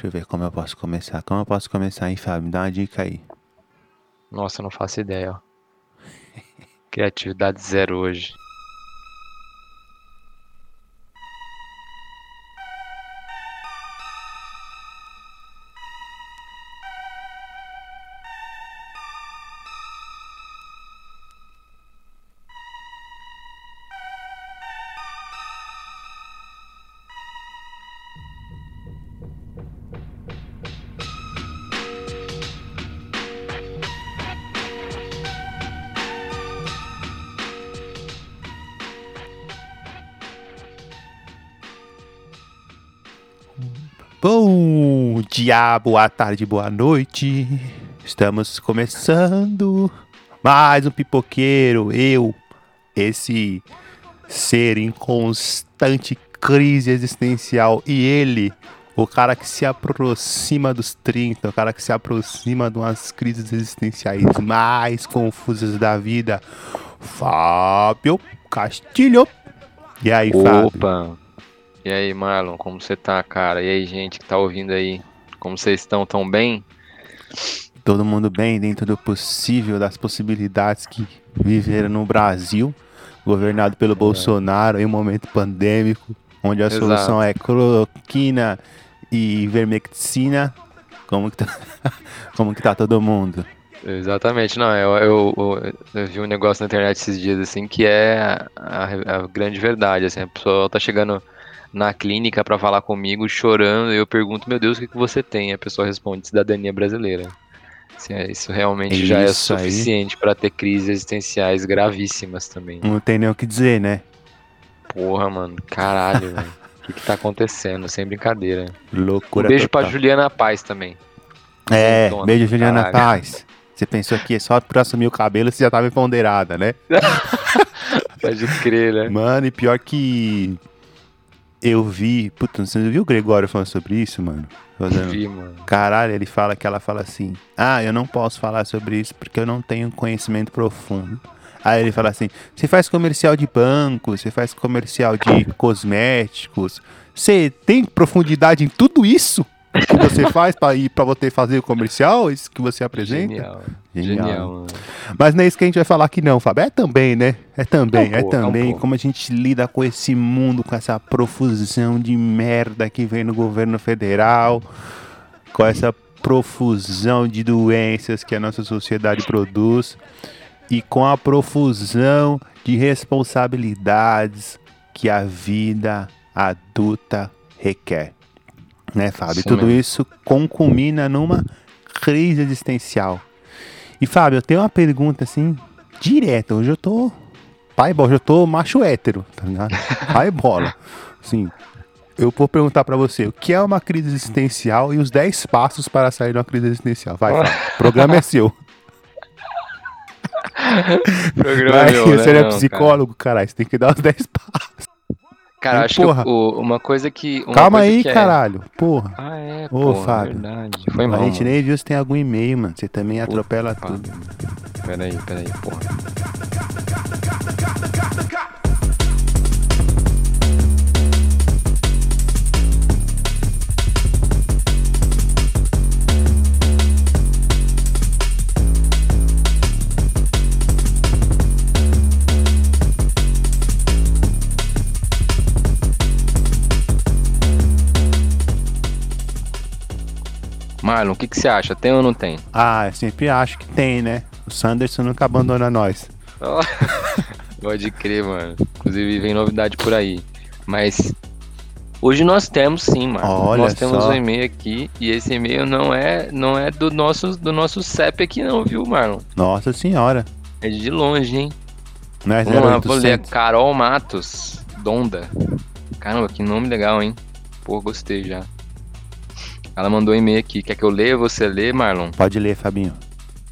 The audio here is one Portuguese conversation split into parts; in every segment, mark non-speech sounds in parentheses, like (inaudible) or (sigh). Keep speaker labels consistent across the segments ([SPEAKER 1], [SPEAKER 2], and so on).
[SPEAKER 1] Deixa eu ver como eu posso começar. Como eu posso começar, hein, Fábio? Me dá uma dica aí.
[SPEAKER 2] Nossa, não faço ideia, ó. (laughs) Criatividade zero hoje.
[SPEAKER 1] Dia, boa tarde, boa noite. Estamos começando mais um pipoqueiro. Eu, esse ser em constante crise existencial, e ele, o cara que se aproxima dos 30, o cara que se aproxima de umas crises existenciais mais confusas da vida, Fábio Castilho. E aí, Fábio?
[SPEAKER 2] Opa! E aí, Marlon, como você tá, cara? E aí, gente que tá ouvindo aí? Como vocês estão? Tão bem?
[SPEAKER 1] todo mundo bem dentro do possível, das possibilidades que viveram no Brasil, governado pelo Bolsonaro em um momento pandêmico, onde a
[SPEAKER 2] Exato.
[SPEAKER 1] solução é cloroquina e vermectina. Como que tá, (laughs) como que tá todo mundo?
[SPEAKER 2] Exatamente, não, eu, eu, eu- vi um negócio na internet esses dias, assim, que é a, a- a grande verdade, assim, a pessoa tá chegando na clínica pra falar comigo, chorando, e eu pergunto, meu Deus, o que que você tem? A pessoa responde, cidadania brasileira. Assim, é, isso realmente já é suficiente pra ter crises existenciais gravíssimas também.
[SPEAKER 1] Não tem nem o que dizer, né?
[SPEAKER 2] Porra, mano, caralho, velho. O que que tá acontecendo? Sem brincadeira. Um
[SPEAKER 1] Loucura
[SPEAKER 2] beijo pra
[SPEAKER 1] total.
[SPEAKER 2] Juliana Paz também.
[SPEAKER 1] É,
[SPEAKER 2] Dona,
[SPEAKER 1] beijo Juliana
[SPEAKER 2] caralho.
[SPEAKER 1] Paz. Você pensou que é só por assumir o cabelo você já tava empoderada, né? (laughs)
[SPEAKER 2] Pode crer, né?
[SPEAKER 1] Mano, e pior que eu vi. Puta, você viu o Gregório falando sobre isso, mano? Fazendo-
[SPEAKER 2] Vi, mano.
[SPEAKER 1] Caralho, ele fala que ela fala assim: Ah, eu não posso falar sobre isso porque eu não tenho conhecimento profundo. Aí ele fala assim: Você faz comercial de banco, você faz comercial de cosméticos, você tem profundidade em tudo isso que você faz pra ir para você fazer o comercial, isso que você apresenta?
[SPEAKER 2] Genial.
[SPEAKER 1] Genial.
[SPEAKER 2] Genial.
[SPEAKER 1] Mas não é isso que a gente vai falar aqui não, Fábio. É também, né? É também,
[SPEAKER 2] É um
[SPEAKER 1] é,
[SPEAKER 2] pouco, é um
[SPEAKER 1] também como a gente lida com esse mundo, com essa profusão de merda que vem no governo federal, com essa profusão de doenças que a nossa sociedade produz e com a profusão de responsabilidades que a vida adulta requer. Né, Fábio?
[SPEAKER 2] Isso
[SPEAKER 1] Tudo
[SPEAKER 2] mesmo.
[SPEAKER 1] isso concumina numa crise existencial. E Fábio, eu tenho uma pergunta assim, direta. Hoje eu tô pai bola, eu tô macho hétero, tá ligado? (laughs) Pai bola. Assim, eu vou perguntar pra você, o que é uma crise existencial e os 10 passos para sair de uma crise existencial? Vai, Fábio. (laughs) O programa é seu.
[SPEAKER 2] Programa
[SPEAKER 1] Vai,
[SPEAKER 2] meu,
[SPEAKER 1] você
[SPEAKER 2] né?
[SPEAKER 1] é psicólogo, caralho. Você tem que dar os 10 passos.
[SPEAKER 2] Cara,
[SPEAKER 1] E,
[SPEAKER 2] acho
[SPEAKER 1] porra.
[SPEAKER 2] que o- uma coisa que. uma
[SPEAKER 1] Calma
[SPEAKER 2] coisa
[SPEAKER 1] aí,
[SPEAKER 2] que é-
[SPEAKER 1] caralho. Porra.
[SPEAKER 2] Ah, é,
[SPEAKER 1] Ô,
[SPEAKER 2] pô,
[SPEAKER 1] Fábio.
[SPEAKER 2] verdade. Foi mal.
[SPEAKER 1] a gente
[SPEAKER 2] mano.
[SPEAKER 1] nem viu se tem algum e-mail, mano. Você também atropela
[SPEAKER 2] Puta,
[SPEAKER 1] tudo.
[SPEAKER 2] Peraí, peraí, porra. Marlon, o que, que você acha? Tem ou não tem?
[SPEAKER 1] Ah, eu sempre acho que tem, né? O Sanderson nunca abandona nós. (laughs)
[SPEAKER 2] Pode crer, mano. Inclusive vem novidade por aí. Mas hoje nós temos sim, mano.
[SPEAKER 1] Olha
[SPEAKER 2] nós temos
[SPEAKER 1] só.
[SPEAKER 2] um e-mail aqui e esse e-mail não é não é do nosso do nosso CEP aqui não, viu, Marlon?
[SPEAKER 1] Nossa senhora.
[SPEAKER 2] É de longe, hein?
[SPEAKER 1] Não é
[SPEAKER 2] Vamos lá, vou ler.
[SPEAKER 1] 0800.
[SPEAKER 2] Carol Matos, Donda. Caramba, que nome legal, hein? Pô, gostei já. Ela mandou um e-mail aqui. Quer que eu leia? Você lê, Marlon?
[SPEAKER 1] Pode ler, Fabinho.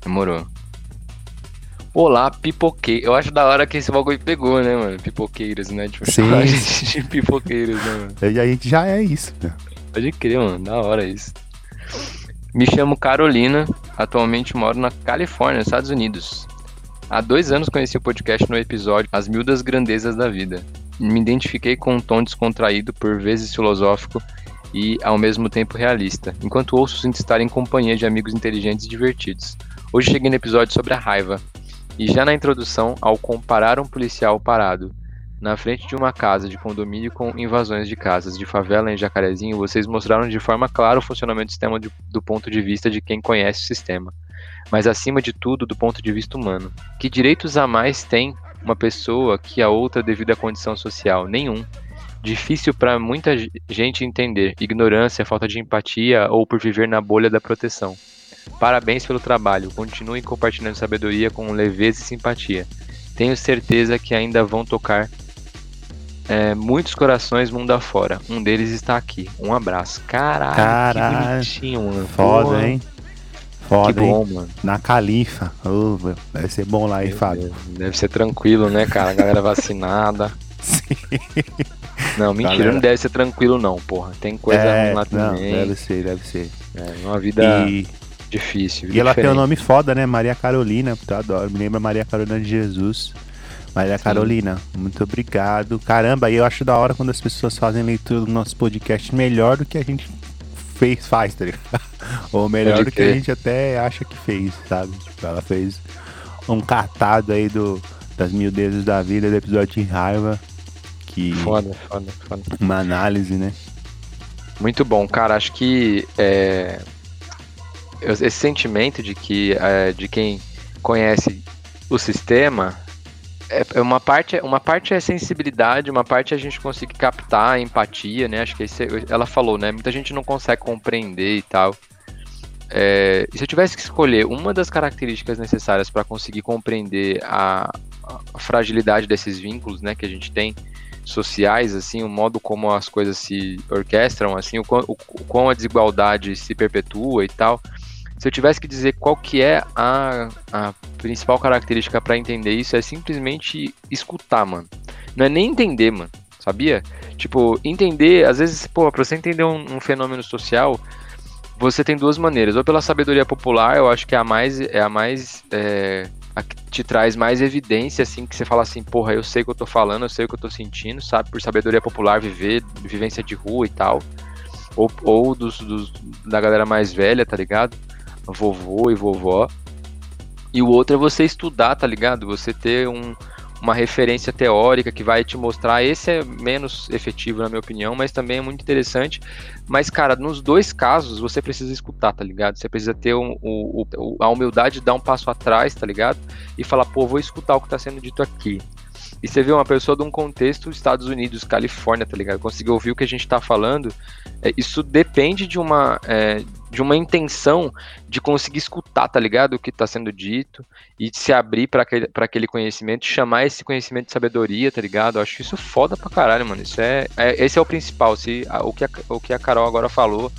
[SPEAKER 2] Demorou. Olá, pipoquei. Eu acho da hora que esse bagulho pegou, né, mano? Pipoqueiros, né? Tipo,
[SPEAKER 1] Sim. (laughs)
[SPEAKER 2] a gente de pipoqueiros, né, mano?
[SPEAKER 1] E a gente já é isso. né?
[SPEAKER 2] Pode crer, mano. Da hora isso. Me chamo Carolina. Atualmente moro na Califórnia, Estados Unidos. Há dois anos conheci o podcast no episódio As Mil das Grandezas da Vida. Me identifiquei com um tom descontraído, por vezes filosófico, e, ao mesmo tempo, realista, enquanto ouço sinto estar em companhia de amigos inteligentes e divertidos. Hoje cheguei no episódio sobre a raiva, e já na introdução, ao comparar um policial parado na frente de uma casa de condomínio com invasões de casas de favela em Jacarezinho, vocês mostraram de forma clara o funcionamento do sistema de, do ponto de vista de quem conhece o sistema, mas acima de tudo do ponto de vista humano. Que direitos a mais tem uma pessoa que a outra devido à condição social? Nenhum. Difícil para muita gente entender, ignorância, falta de empatia ou por viver na bolha da proteção. Parabéns pelo trabalho, continuem compartilhando sabedoria com leveza e simpatia. Tenho certeza que ainda vão tocar é, muitos corações mundo afora. Um deles está aqui. Um abraço. Caralho,
[SPEAKER 1] Caralho.
[SPEAKER 2] que bonitinho, mano.
[SPEAKER 1] Foda, hein? Foda,
[SPEAKER 2] Que bom,
[SPEAKER 1] hein?
[SPEAKER 2] mano.
[SPEAKER 1] Na Califa. Velho, deve ser bom lá, hein, Fábio?
[SPEAKER 2] Deve ser tranquilo, né, cara? A galera vacinada. (laughs)
[SPEAKER 1] Sim.
[SPEAKER 2] Não, mentira,
[SPEAKER 1] Galera.
[SPEAKER 2] não deve ser tranquilo, não, porra. Tem coisa
[SPEAKER 1] é,
[SPEAKER 2] lá
[SPEAKER 1] não,
[SPEAKER 2] também.
[SPEAKER 1] deve ser, deve ser.
[SPEAKER 2] É uma vida
[SPEAKER 1] E,
[SPEAKER 2] difícil.
[SPEAKER 1] e
[SPEAKER 2] vida
[SPEAKER 1] ela tem um
[SPEAKER 2] diferente.
[SPEAKER 1] nome foda, né? Maria Carolina. Eu adoro. Me lembra Maria Carolina de Jesus. Maria
[SPEAKER 2] Sim.
[SPEAKER 1] Carolina, muito obrigado. Caramba, e eu acho da hora quando as pessoas fazem leitura do nosso podcast melhor do que a gente fez, faz, tá ligado? (laughs) Ou melhor do que a gente até acha que fez, sabe? Tipo, ela fez um catado aí do, das miudezas da vida, do episódio de raiva. Que
[SPEAKER 2] Foda, foda, foda.
[SPEAKER 1] uma análise, né?
[SPEAKER 2] Muito bom, cara. Acho que é, esse sentimento de que é, de quem conhece o sistema é, é uma parte, uma parte é sensibilidade, uma parte é a gente conseguir captar a empatia, né? Acho que esse, ela falou, né? Muita gente não consegue compreender e tal. É, e se eu tivesse que escolher uma das características necessárias para conseguir compreender a, a fragilidade desses vínculos, né, que a gente tem sociais, assim, o modo como as coisas se orquestram, assim, o, quão- o, o quão a desigualdade se perpetua e tal. Se eu tivesse que dizer qual que é a, a principal característica para entender isso, é simplesmente escutar, mano. Não é nem entender, mano. Sabia? Tipo, entender, às vezes, pô, pra você entender um, um fenômeno social, você tem duas maneiras. Ou pela sabedoria popular, eu acho que é a mais, é a mais é, a que te traz mais evidência, assim, que você fala assim, porra, eu sei o que eu tô falando, eu sei o que eu tô sentindo, sabe? Por sabedoria popular, viver, vivência de rua e tal. Ou, ou dos, dos- da galera mais velha, tá ligado? Vovô e vovó. E o outro é você estudar, tá ligado? Você ter um, uma referência teórica que vai te mostrar. Esse é menos efetivo, na minha opinião, mas também é muito interessante. Mas, cara, nos dois casos você precisa escutar, tá ligado? Você precisa ter um- a humildade de dar um passo atrás, tá ligado? E falar, pô, vou escutar o que tá sendo dito aqui. E você vê uma pessoa de um contexto Estados Unidos, Califórnia, tá ligado? Conseguir ouvir o que a gente tá falando. É, isso depende de uma, é, de uma intenção de conseguir escutar, tá ligado? O que tá sendo dito e de se abrir para aquele, pra aquele conhecimento, chamar esse conhecimento de sabedoria, tá ligado? Eu acho isso foda pra caralho, mano. Isso é, é- esse é o principal. Se, a- o, que a, o que a Carol agora falou,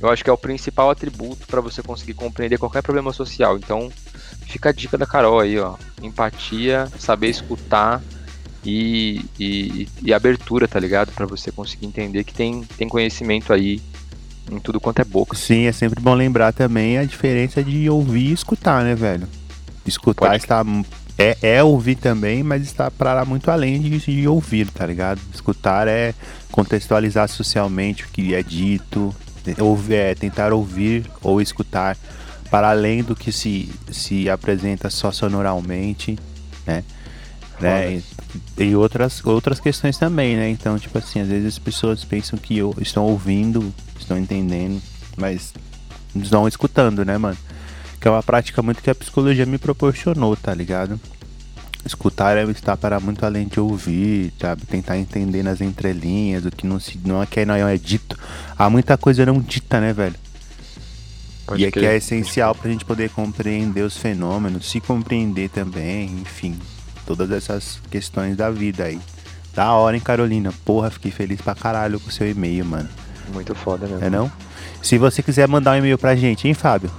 [SPEAKER 2] eu acho que é o principal atributo para você conseguir compreender qualquer problema social. Então, fica a dica da Carol aí, ó. Empatia, saber escutar e, e, e abertura, tá ligado? Para você conseguir entender que tem, tem conhecimento aí em tudo quanto é boca.
[SPEAKER 1] Sim, é sempre bom lembrar também a diferença de ouvir e escutar, né, velho? Escutar
[SPEAKER 2] Pode
[SPEAKER 1] está. É, é ouvir também, mas está para muito além de, de ouvir, tá ligado? Escutar é contextualizar socialmente o que é dito, ouvir, é tentar ouvir ou escutar para além do que se, se apresenta só sonoralmente, né? Né? E, e outras, outras questões também, né? Então, tipo assim, às vezes as pessoas pensam que eu, estão ouvindo, estão entendendo, mas estão escutando, né, mano? Que é uma prática muito que a psicologia me proporcionou, tá ligado? Escutar é estar para muito além de ouvir, sabe? Tentar entender nas entrelinhas, o que não se não é que não é dito. Há muita coisa não dita, né, velho?
[SPEAKER 2] Pode
[SPEAKER 1] e é que é essencial pra gente poder compreender os fenômenos, se compreender também, enfim, todas essas questões da vida aí. Da hora, hein, Carolina? Porra, fiquei feliz pra caralho com o seu e-mail, mano.
[SPEAKER 2] Muito foda mesmo.
[SPEAKER 1] É não? Se você quiser mandar um e-mail pra gente, hein, Fábio?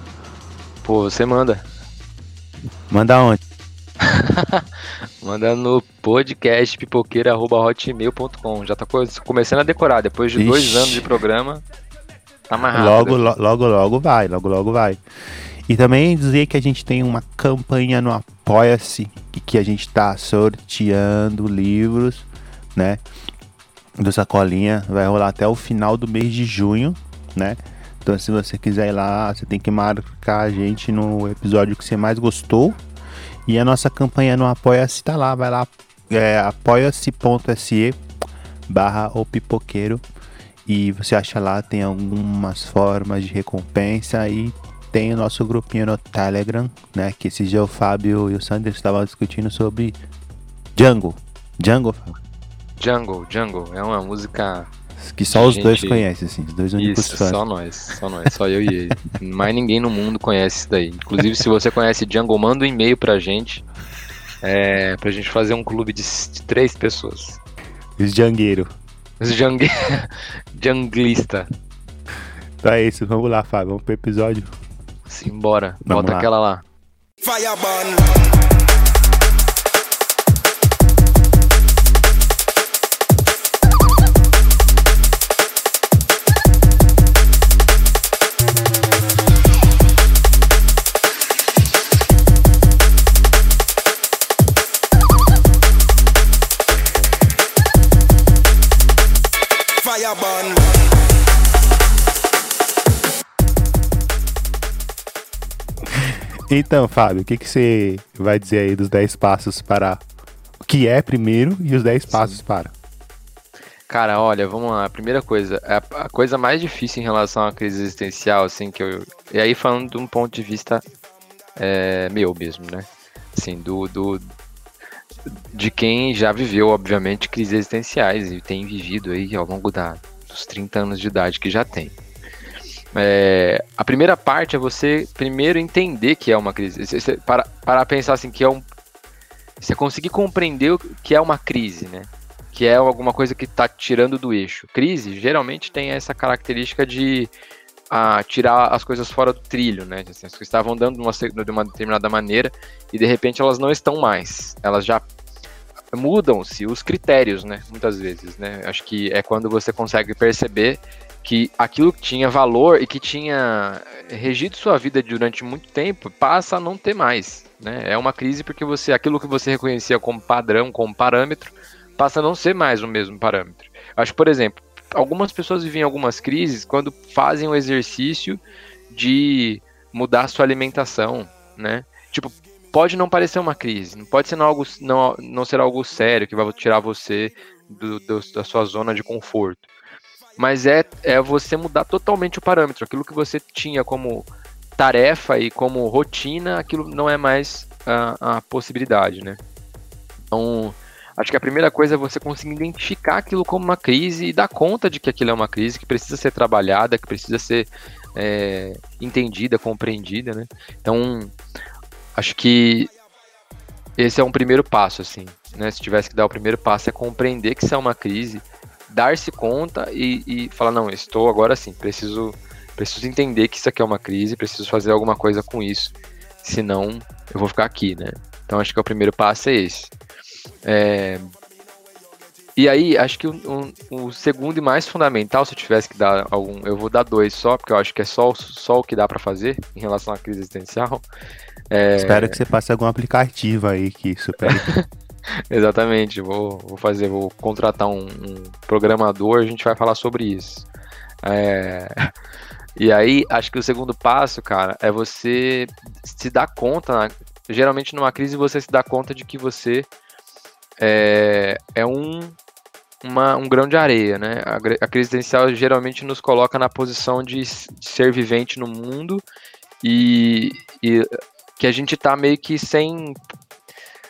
[SPEAKER 2] Pô, você manda.
[SPEAKER 1] Manda onde? (laughs)
[SPEAKER 2] Manda no podcast pipoqueira.hotmail.com. Já tá co- começando a decorar. Depois de dois
[SPEAKER 1] Ixi.
[SPEAKER 2] anos de programa, tá mais rápido.
[SPEAKER 1] Logo, lo- logo, logo vai, logo, logo vai. E também dizer que a gente tem uma campanha no Apoia-se, que, a gente tá sorteando livros, né? do Sacolinha vai rolar até o final do mês de junho, né? Então, se você quiser ir lá, você tem que marcar a gente no episódio que você mais gostou. E a nossa campanha no Apoia-se tá lá, vai lá, é apoia-se.se barra o pipoqueiro e você acha lá, tem algumas formas de recompensa e tem o nosso grupinho no Telegram, né? Que esse dia o Fábio e o Sanders estavam discutindo sobre Jungle. Jungle,
[SPEAKER 2] Jungle, Jungle. É uma música.
[SPEAKER 1] Que só os gente... dois conhecem, assim, os dois únicos
[SPEAKER 2] isso,
[SPEAKER 1] fãs.
[SPEAKER 2] Só nós, só nós, só eu e ele. (laughs) Mais ninguém no mundo conhece isso daí. Inclusive, se você conhece Jungle, manda um e-mail pra gente. É, pra gente fazer um clube de, de três pessoas.
[SPEAKER 1] Os jangueiros.
[SPEAKER 2] Os jang... (laughs) janglista.
[SPEAKER 1] Então é isso, vamos lá, Fábio. Vamos pro episódio.
[SPEAKER 2] Simbora. Vamos Bota lá. aquela lá. Fireburn.
[SPEAKER 1] Então, Fábio, o que, que você vai dizer aí dos 10 passos para o que é primeiro e os 10 passos para?
[SPEAKER 2] Cara, olha, vamos lá. A primeira coisa, a, a, coisa mais difícil em relação à crise existencial, assim, que eu. E aí falando de um ponto de vista é, meu mesmo, né? Assim, do, do. De quem já viveu, obviamente, crises existenciais e tem vivido aí ao longo da, dos 30 anos de idade que já tem. É, a primeira parte é você primeiro entender que é uma crise. Você, para, para pensar assim, que é um. Você conseguir compreender o que é uma crise, né? Que é alguma coisa que está tirando do eixo. Crise geralmente tem essa característica de a, tirar as coisas fora do trilho, né? Assim, as coisas estavam andando de uma, de uma determinada maneira e de repente elas não estão mais. Elas já mudam-se os critérios, né? Muitas vezes, né? Acho que é quando você consegue perceber que aquilo que tinha valor e que tinha regido sua vida durante muito tempo passa a não ter mais. Né? É uma crise porque você aquilo que você reconhecia como padrão, como parâmetro, passa a não ser mais o mesmo parâmetro. Acho, por exemplo, algumas pessoas vivem algumas crises quando fazem o exercício de mudar sua alimentação, né? Tipo, pode não parecer uma crise, não pode ser algo, não, não ser algo sério que vai tirar você do, do, da sua zona de conforto mas é, é você mudar totalmente o parâmetro. Aquilo que você tinha como tarefa e como rotina, aquilo não é mais a, a possibilidade, né? Então, acho que a primeira coisa é você conseguir identificar aquilo como uma crise e dar conta de que aquilo é uma crise que precisa ser trabalhada, que precisa ser é, entendida, compreendida, né? Então, acho que esse é um primeiro passo, assim, né? Se tivesse que dar o primeiro passo é compreender que isso é uma crise, dar-se conta e, e falar, não, estou agora sim, preciso, preciso entender que isso aqui é uma crise, preciso fazer alguma coisa com isso, senão eu vou ficar aqui, né? Então acho que o primeiro passo é esse. É... E aí, acho que o, o, o, segundo e mais fundamental, se eu tivesse que dar algum, eu vou dar dois só, porque eu acho que é só, só o que dá para fazer em relação à crise existencial.
[SPEAKER 1] É... Espero que você passe algum aplicativo aí que supere. (laughs) (laughs)
[SPEAKER 2] Exatamente, vou, vou fazer, vou contratar um, um, programador, a gente vai falar sobre isso. É... (laughs) E aí, acho que o segundo passo, cara, é você se dar conta, geralmente numa crise você se dá conta de que você é, é um, uma, um grão de areia, né? A, a crise existencial geralmente nos coloca na posição de, de ser vivente no mundo e, e que a gente tá meio que sem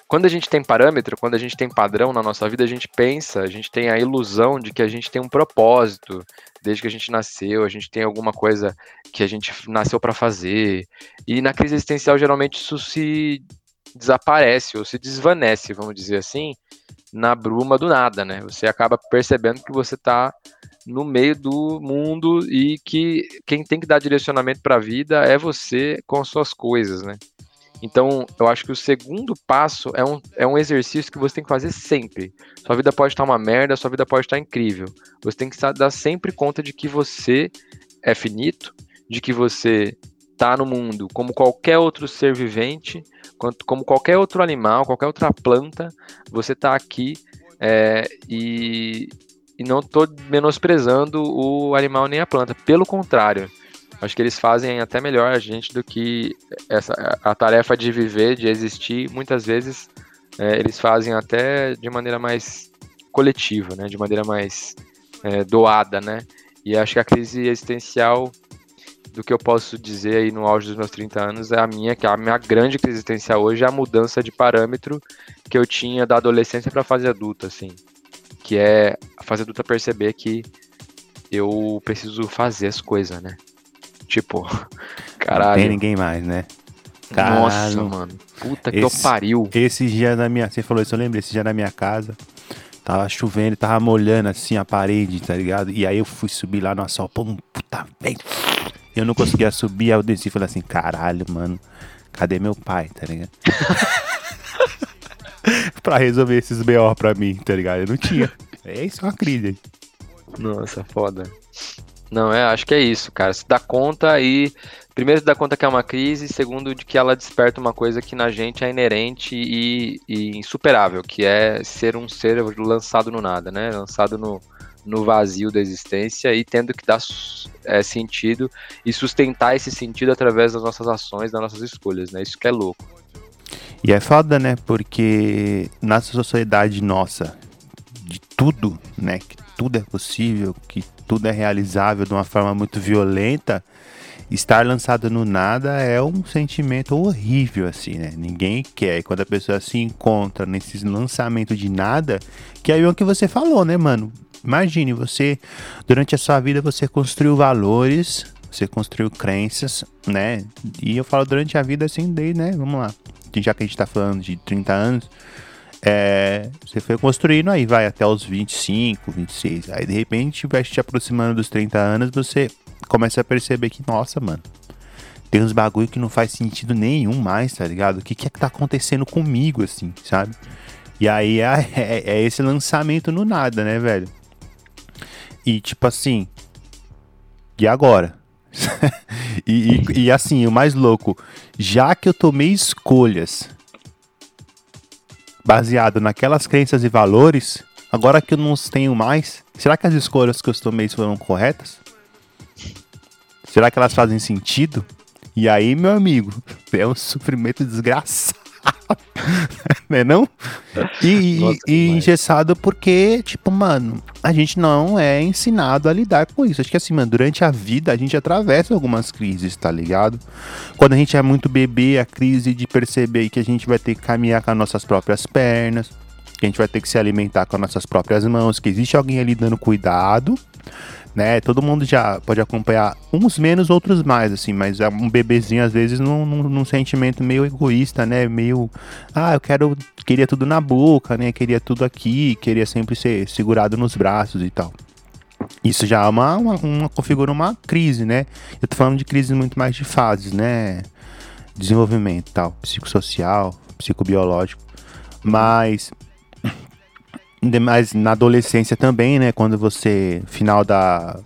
[SPEAKER 2] quando a gente tem parâmetro, quando a gente tem padrão na nossa vida, a gente pensa, a gente tem a ilusão de que a gente tem um propósito desde que a gente nasceu, a gente tem alguma coisa que a gente nasceu para fazer. E na crise existencial, geralmente isso se desaparece ou se desvanece, vamos dizer assim, na bruma do nada, né? Você acaba percebendo que você está no meio do mundo e que quem tem que dar direcionamento para a vida é você com suas coisas, né? Então, eu acho que o segundo passo é um, é um exercício que você tem que fazer sempre. Sua vida pode estar uma merda, sua vida pode estar incrível. Você tem que dar sempre conta de que você é finito, de que você está no mundo como qualquer outro ser vivente, como qualquer outro animal, qualquer outra planta, você está aqui é, e, e não tô menosprezando o animal nem a planta. Pelo contrário, acho que eles fazem até melhor a gente do que essa a tarefa de viver, de existir. Muitas vezes é, eles fazem até de maneira mais coletiva, né? De maneira mais é, doada, né? E acho que a crise existencial do que eu posso dizer aí no auge dos meus 30 anos é a minha, que a minha grande crise existencial hoje é a mudança de parâmetro que eu tinha da adolescência para a fase adulta, assim. Que é a fase adulta perceber que eu preciso fazer as coisas, né? Tipo, caralho. (laughs) Não
[SPEAKER 1] tem ninguém mais, né?
[SPEAKER 2] Caralho. Nossa, mano. Puta que esse, eu pariu.
[SPEAKER 1] Esse dia na minha. Você falou isso, eu lembro, esse dia na minha casa. Tava chovendo, tava molhando assim a parede, tá ligado? E aí eu fui subir lá no asfalto, pô, puta merda. Eu não conseguia subir, aí eu desci e falei assim, caralho, mano, cadê meu pai, tá ligado? (laughs) pra resolver esses B.O. pra mim, tá ligado? Eu não tinha. É isso, é uma crise.
[SPEAKER 2] Nossa, foda. Não, é, acho que é isso, cara. Se dá conta e. Primeiro, se dá conta que é uma crise, segundo, de que ela desperta uma coisa que na gente é inerente e, e insuperável, que é ser um ser lançado no nada, né? Lançado no, no vazio da existência e tendo que dar é, sentido e sustentar esse sentido através das nossas ações, das nossas escolhas, né? Isso que é louco.
[SPEAKER 1] E é foda, né? Porque na sociedade nossa, tudo, né? Que tudo é possível, que tudo é realizável de uma forma muito violenta, estar lançado no nada é um sentimento horrível, assim, né? Ninguém quer. E quando a pessoa se encontra nesse lançamento de nada, que é o que você falou, né, mano? Imagine, você, durante a sua vida, você construiu valores, você construiu crenças, né? E eu falo durante a vida assim, daí, né? Vamos lá. Já que a gente tá falando de 30 anos, é, você foi construindo aí, vai até os 25, 26. Aí de repente, vai te aproximando dos 30 anos, você começa a perceber que, nossa, mano, tem uns bagulho que não faz sentido nenhum mais, tá ligado? O que, que é que tá acontecendo comigo, assim, sabe? E aí é, é, é esse lançamento no nada, né, velho? E tipo assim, e agora? (laughs) e, e, e assim, o mais louco, já que eu tomei escolhas baseado naquelas crenças e valores, agora que eu não os tenho mais, será que as escolhas que eu tomei foram corretas? Será que elas fazem sentido? E aí, meu amigo, (laughs) é um sofrimento desgraçado. (laughs) né não? E, Nossa, e, engessado porque, tipo, mano, a gente não é ensinado a lidar com isso. Acho que assim, mano, durante a vida a gente atravessa algumas crises, tá ligado? Quando a gente é muito bebê, a crise de perceber que a gente vai ter que caminhar com as nossas próprias pernas, que a gente vai ter que se alimentar com as nossas próprias mãos, que existe alguém ali dando cuidado né? Todo mundo já pode acompanhar, uns menos, outros mais, assim, mas é um bebezinho às vezes num, num, num, sentimento meio egoísta, né? Meio, ah, eu quero, queria tudo na boca, né? Queria tudo aqui, queria sempre ser segurado nos braços e tal. Isso já é uma, uma, uma configura uma crise, né? Eu tô falando de crises muito mais de fases, né? Desenvolvimento tal, psicossocial, psicobiológico. Mas mas na adolescência também, né? Quando você. Final da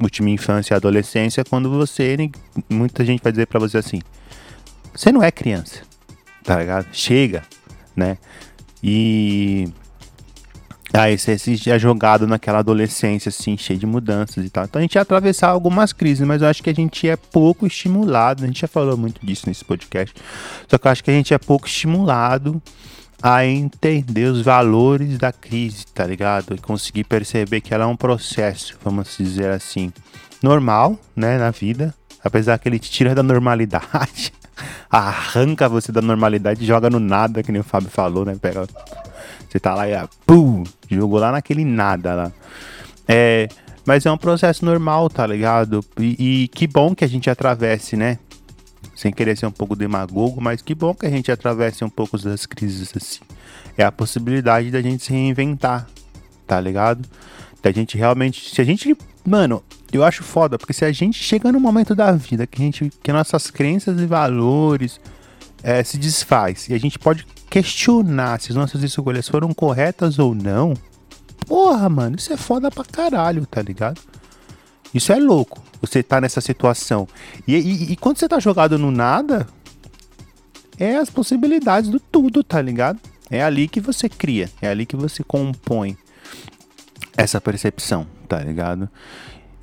[SPEAKER 1] última infância e adolescência, quando você. Muita gente vai dizer para você assim: você não é criança, tá ligado? Chega, né? E. Aí você é jogado naquela adolescência, assim, cheia de mudanças e tal. Então a gente ia atravessar algumas crises, mas eu acho que a gente é pouco estimulado. A gente já falou muito disso nesse podcast. Só que eu acho que a gente é pouco estimulado a entender os valores da crise, tá ligado? E conseguir perceber que ela é um processo, vamos dizer assim, normal, né, na vida, apesar que ele te tira da normalidade, (laughs) arranca você da normalidade e joga no nada, que nem o Fábio falou, né? Pega, você tá lá e ah, pum, jogou lá naquele nada lá. É, mas é um processo normal, tá ligado? E, e que bom que a gente atravesse, né? Sem querer ser um pouco demagogo, mas que bom que a gente atravesse um pouco das crises assim. É a possibilidade da gente se reinventar, tá ligado? Da gente realmente, se a gente, mano, eu acho foda, porque se a gente chega no momento da vida que a gente, que nossas crenças e valores é, se desfaz e a gente pode questionar se as nossas escolhas foram corretas ou não, porra, mano, isso é foda pra caralho, tá ligado? Isso é louco você tá nessa situação. E, e, e, quando você tá jogado no nada, é as possibilidades do tudo, tá ligado? É ali que você cria, é ali que você compõe. essa percepção, tá ligado?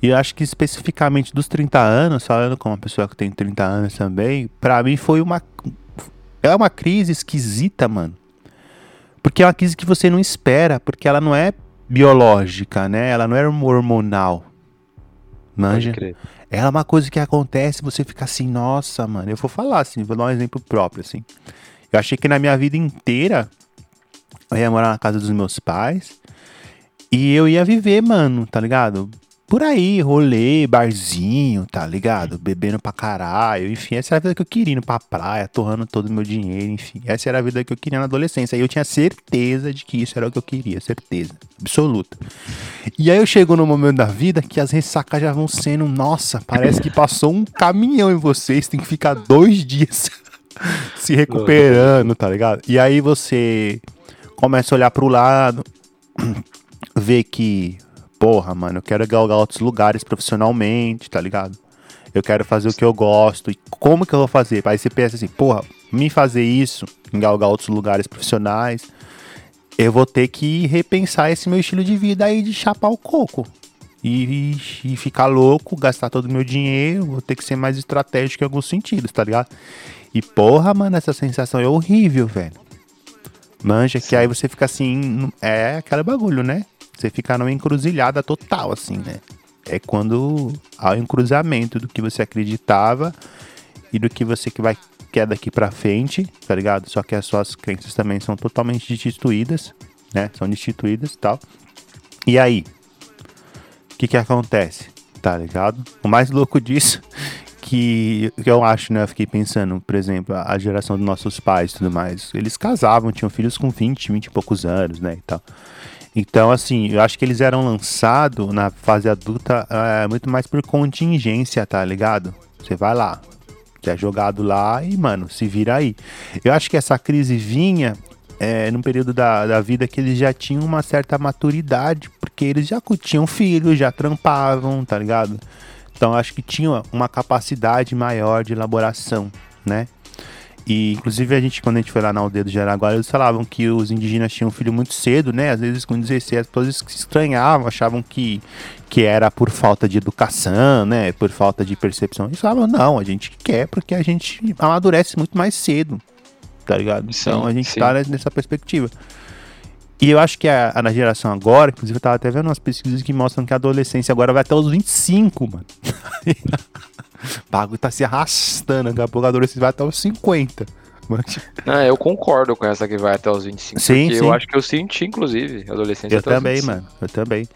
[SPEAKER 1] E eu acho que especificamente dos 30 anos, falando com uma pessoa que tem 30 anos também, pra mim foi uma. É uma crise esquisita, mano. Porque é uma crise que você não espera, porque ela não é biológica, né? Ela não é hormonal. Manja? Ela é uma coisa que acontece, você fica assim, nossa, mano. Eu vou falar assim, vou dar um exemplo próprio, assim. Eu achei que na minha vida inteira eu ia morar na casa dos meus pais e eu ia viver, mano, tá ligado? Por aí, rolê, barzinho, tá ligado? Bebendo pra caralho, enfim, essa era a vida que eu queria, indo pra praia, torrando todo o meu dinheiro, enfim. Essa era a vida que eu queria na adolescência. E eu tinha certeza de que isso era o que eu queria, certeza, absoluta. E aí eu chego no momento da vida que as ressacas já vão sendo, nossa, parece que passou um caminhão em vocês, tem que ficar dois dias (laughs) se recuperando, tá ligado? E aí você começa a olhar pro lado, ver que porra, mano, eu quero galgar outros lugares profissionalmente, tá ligado? Eu quero fazer o que eu gosto. E como que eu vou fazer? Aí você pensa assim, porra, me fazer isso, galgar outros lugares profissionais, eu vou ter que repensar esse meu estilo de vida aí de chapar o coco. E, e, ficar louco, gastar todo o meu dinheiro, vou ter que ser mais estratégico em alguns sentidos, tá ligado? E porra, mano, essa sensação é horrível, velho. Manja, Sim. que aí você fica assim, é aquele bagulho, né? Você fica numa encruzilhada total, assim, né? É quando há um cruzamento do que você acreditava e do que você que vai quer daqui pra frente, tá ligado? Só que as suas crenças também são totalmente destituídas, né? São destituídas e tal. E aí? O que que acontece? Tá ligado? O mais louco disso (laughs) que, que eu acho, né? Eu fiquei pensando, por exemplo, a geração dos nossos pais e tudo mais. Eles casavam, tinham filhos com 20, 20 e poucos anos, né? E tal. Então, assim, eu acho que eles eram lançados na fase adulta é, muito mais por contingência, tá ligado? Você vai lá, você é jogado lá e, mano, se vira aí. Eu acho que essa crise vinha é, num período da, da vida que eles já tinham uma certa maturidade, porque eles já tinham filhos, já trampavam, tá ligado? Então, acho que tinha uma capacidade maior de elaboração, né? E inclusive a gente, quando a gente foi lá na aldeia do Jaraguá, eles falavam que os indígenas tinham filho muito cedo, né? Às vezes com 16 as pessoas estranhavam, achavam que, que era por falta de educação, né? Por falta de percepção. Eles falavam, não, a gente quer porque a gente amadurece muito mais cedo, tá ligado? Sim, então a gente sim. tá nessa perspectiva. E eu acho que a, a, na geração agora, inclusive eu tava até vendo umas pesquisas que mostram que a adolescência agora vai até os 25, mano. (laughs) O (laughs) bagulho tá se arrastando, daqui a pouco a adolescência vai até os 50.
[SPEAKER 2] Ah, eu concordo com essa que vai até os 25. Sim, sim. eu acho que eu senti, inclusive, adolescência
[SPEAKER 1] eu também, os 25. mano. Eu também.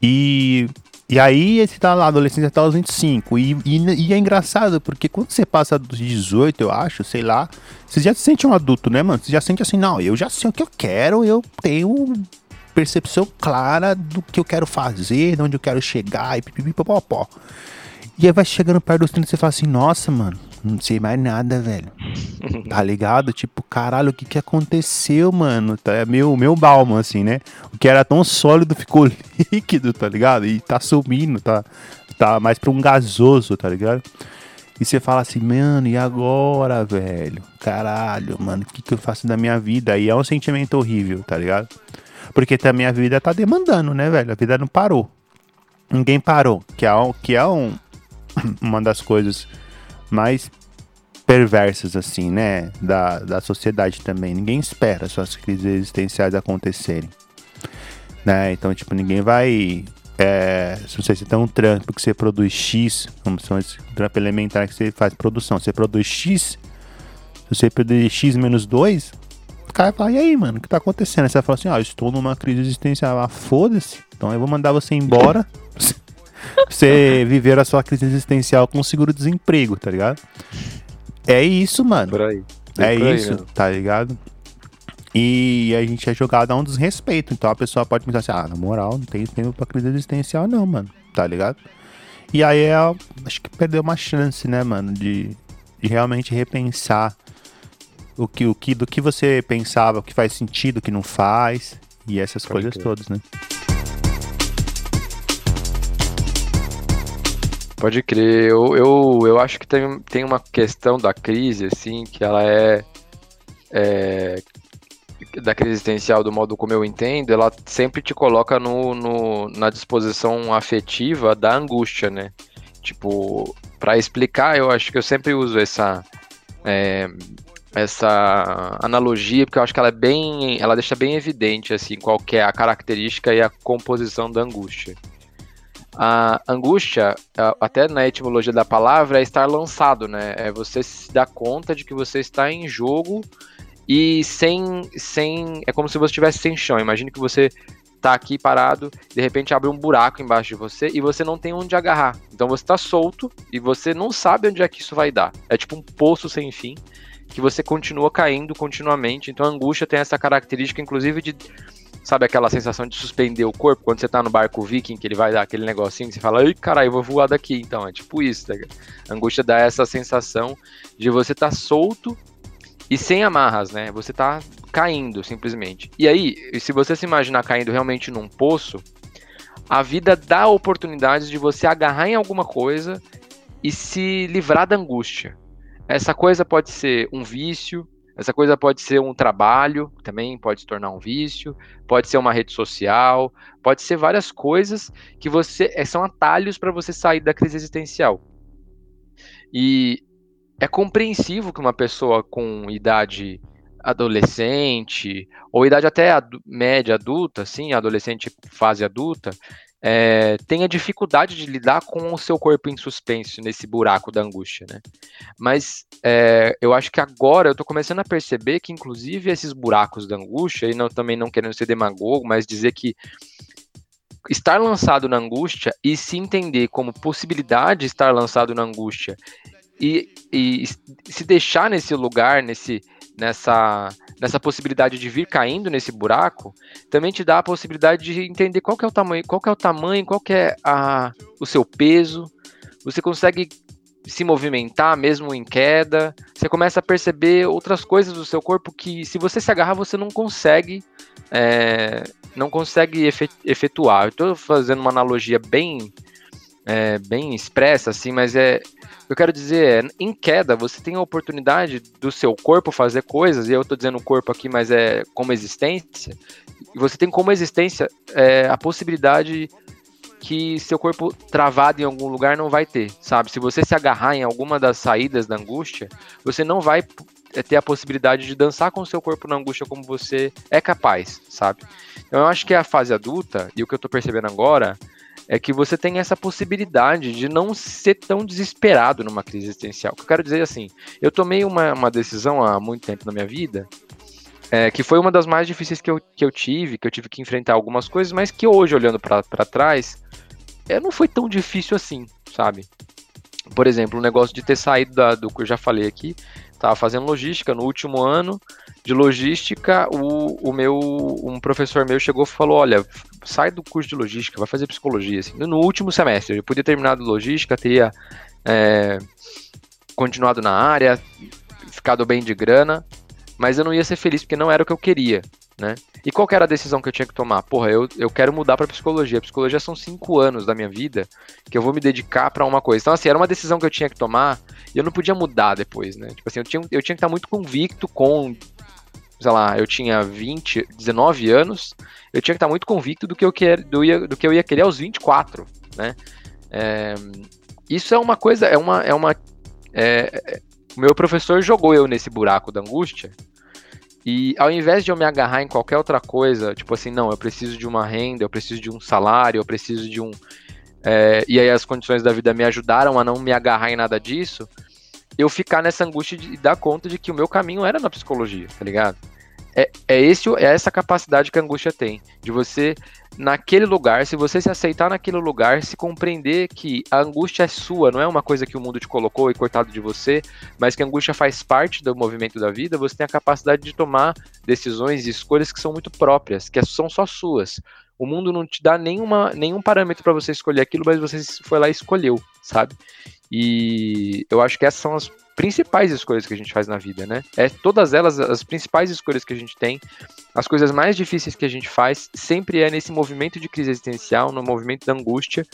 [SPEAKER 1] E, e aí você tá lá, adolescência até os 25. E, e, e é engraçado, porque quando você passa dos 18, eu acho, sei lá, você já se sente um adulto, né, mano? Você já sente assim, não, eu já sei o que eu quero, eu tenho percepção clara do que eu quero fazer, de onde eu quero chegar e pipipipopopó. E aí vai chegando perto dos 30 e você fala assim, nossa, mano, não sei mais nada, velho. (laughs) Tá ligado? Tipo, caralho, o que que aconteceu, mano? Tá, é meu, meu balmo, assim, né? O que era tão sólido ficou (laughs) líquido, tá ligado? E tá sumindo, tá, tá mais pra um gasoso, tá ligado? E você fala assim, mano, e agora, velho? Caralho, mano, o que que eu faço da minha vida? E é um sentimento horrível, tá ligado? Porque também a vida tá demandando, né, velho? A vida não parou. Ninguém parou, que é, um, que é um, (clears throat) uma das coisas mais perversas, assim, né? Da, da sociedade também. Ninguém espera suas crises existenciais acontecerem. Né? Então, tipo, ninguém vai. É, se você tem um trampo que você produz X, como são esses trampo elementar que você faz produção, você produz X, se você produz X menos 2, o cara fala, e aí, mano, o que tá acontecendo? Aí você vai falar assim, ó, ah, estou numa crise existencial, ah, foda-se, então eu vou mandar você embora viver a sua crise existencial com seguro-desemprego, tá ligado? É isso, mano.
[SPEAKER 2] Por aí.
[SPEAKER 1] É, por isso, aí, né? tá ligado? E a gente é jogado a um desrespeito. Então a pessoa pode pensar assim, ah, na moral, não tem tempo pra crise existencial, não, mano. Tá ligado? E aí é, acho que perdeu uma chance, né, mano, de, de realmente repensar o que, o que, do que você pensava, o que faz sentido, o que não faz, e essas coisas todas, né?
[SPEAKER 2] Pode crer. Eu, eu, eu acho que tem, tem uma questão da crise, assim, que ela é, é da crise existencial, do modo como eu entendo, ela sempre te coloca no, no na disposição afetiva da angústia, né? Tipo, para explicar, eu acho que eu sempre uso essa é, essa analogia, porque eu acho que ela é bem, ela deixa bem evidente assim qual é a característica e a composição da angústia. A angústia, até na etimologia da palavra, é estar lançado, né? É você se dar conta de que você está em jogo e sem, sem, é como se você estivesse sem chão. Imagine que você está aqui parado, de repente abre um buraco embaixo de você e você não tem onde agarrar. Então você está solto e você não sabe onde é que isso vai dar. É tipo um poço sem fim que você continua caindo continuamente. Então a angústia tem essa característica, inclusive, de. Sabe aquela sensação de suspender o corpo quando você tá no barco viking, que ele vai dar aquele negocinho que você fala, ai caralho, eu vou voar daqui. Então, é tipo isso. Tá? A angústia dá essa sensação de você tá solto e sem amarras, né? Você tá caindo, simplesmente. E aí, se você se imaginar caindo realmente num poço, a vida dá oportunidades de você agarrar em alguma coisa e se livrar da angústia. Essa coisa pode ser um vício, essa coisa pode ser um trabalho, também pode se tornar um vício, pode ser uma rede social, pode ser várias coisas que você eh, são atalhos para você sair da crise existencial. E é compreensivo que uma pessoa com idade adolescente ou idade até média adulta, sim, adolescente fase adulta, é, tenha dificuldade de lidar com o seu corpo em suspenso nesse buraco da angústia, né? Mas é, eu acho que agora eu tô começando a perceber que, inclusive, esses buracos da angústia, e não, também não querendo ser demagogo, mas dizer que estar lançado na angústia e se entender como possibilidade de estar lançado na angústia e, e se deixar nesse lugar, nesse, nessa nessa possibilidade de vir caindo nesse buraco, também te dá a possibilidade de entender qual é o tamanho, qual é o tamanho, qual é a, o seu peso. Você consegue se movimentar mesmo em queda. Você começa a perceber outras coisas do seu corpo que, se você se agarrar, você não consegue, é, não consegue efetuar. Estou fazendo uma analogia bem, é, bem expressa, assim, mas é eu quero dizer é, em queda, você tem a oportunidade do seu corpo fazer coisas, e eu estou dizendo corpo aqui, mas é como existência, e você tem como existência é, a possibilidade que seu corpo travado em algum lugar não vai ter, sabe? Se você se agarrar em alguma das saídas da angústia, você não vai é, ter a possibilidade de dançar com o seu corpo na angústia como você é capaz, sabe? Então eu acho que a fase adulta, e o que eu estou percebendo agora, é que você tem essa possibilidade de não ser tão desesperado numa crise existencial. O que eu quero dizer é assim, eu tomei uma, uma decisão há muito tempo na minha vida, é, que foi uma das mais difíceis que eu, que eu tive, que eu tive que enfrentar algumas coisas, mas que hoje, olhando para trás, é, não foi tão difícil assim, sabe? Por exemplo, o negócio de ter saído da, do que eu já falei aqui, estava fazendo logística no último ano de logística, o, o meu um professor meu chegou e falou: olha, sai do curso de logística, vai fazer psicologia. Assim. No último semestre, eu podia ter terminado logística, teria é, continuado na área, ficado bem de grana, mas eu não ia ser feliz porque não era o que eu queria, né? E qual era a decisão que eu tinha que tomar? Porra, eu, eu quero mudar para psicologia. A psicologia são cinco anos da minha vida que eu vou me dedicar para uma coisa. Então, assim, era uma decisão que eu tinha que tomar e eu não podia mudar depois, né? Tipo assim, eu tinha, eu tinha que estar muito convicto com, sei lá, eu tinha 20, 19 anos, eu tinha que estar muito convicto do que eu, quer, do, ia, do que eu ia querer aos 24, né? É, isso é uma coisa, é uma. É uma é, é, meu professor jogou eu nesse buraco da angústia e ao invés de eu me agarrar em qualquer outra coisa, tipo assim, não, eu preciso de uma renda, eu preciso de um salário, eu preciso de um. É, e aí as condições da vida me ajudaram a não me agarrar em nada disso, eu ficar nessa angústia de dar conta de que o meu caminho era na psicologia, tá ligado? É, é, esse, é essa capacidade que a angústia tem, de você naquele lugar, se você se aceitar naquele lugar, se compreender que a angústia é sua, não é uma coisa que o mundo te colocou e cortado de você, mas que a angústia faz parte do movimento da vida, você tem a capacidade de tomar decisões e escolhas que são muito próprias, que são só suas. O mundo não te dá nenhuma, nenhum parâmetro para você escolher aquilo, mas você foi lá e escolheu, sabe? E eu acho que essas são as principais escolhas que a gente faz na vida, né? É todas elas as principais escolhas que a gente tem, as coisas mais difíceis que a gente faz, sempre é nesse movimento de crise existencial, no movimento da angústia.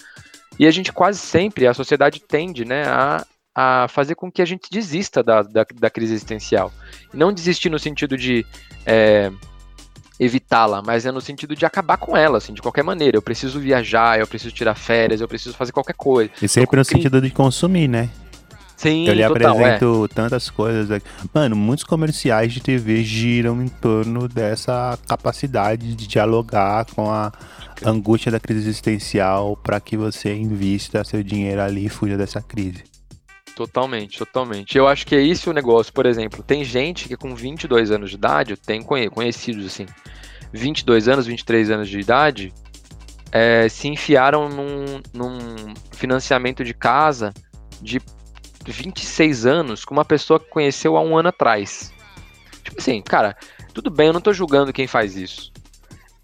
[SPEAKER 2] E a gente quase sempre, a sociedade tende, né, a, a fazer com que a gente desista da, da, da crise existencial. Não desistir no sentido de é, evitá-la, mas é no sentido de acabar com ela, assim, de qualquer maneira. Eu preciso viajar, eu preciso tirar férias, eu preciso fazer qualquer coisa.
[SPEAKER 1] E sempre no sentido de consumir, né?
[SPEAKER 2] Sim,
[SPEAKER 1] Eu lhe
[SPEAKER 2] total,
[SPEAKER 1] apresento
[SPEAKER 2] é.
[SPEAKER 1] tantas coisas. Mano, muitos comerciais de TV giram em torno dessa capacidade de dialogar com a angústia da crise existencial para que você invista seu dinheiro ali e fuja dessa crise.
[SPEAKER 2] Totalmente, totalmente. Eu acho que é isso o negócio. Por exemplo, tem gente que com 22 anos de idade, eu tenho conhe- conhecidos assim, 22 anos, 23 anos de idade, é, se enfiaram num, num financiamento de casa de 26 anos com uma pessoa que conheceu há um ano atrás. Tipo assim, cara, tudo bem, eu não tô julgando quem faz isso.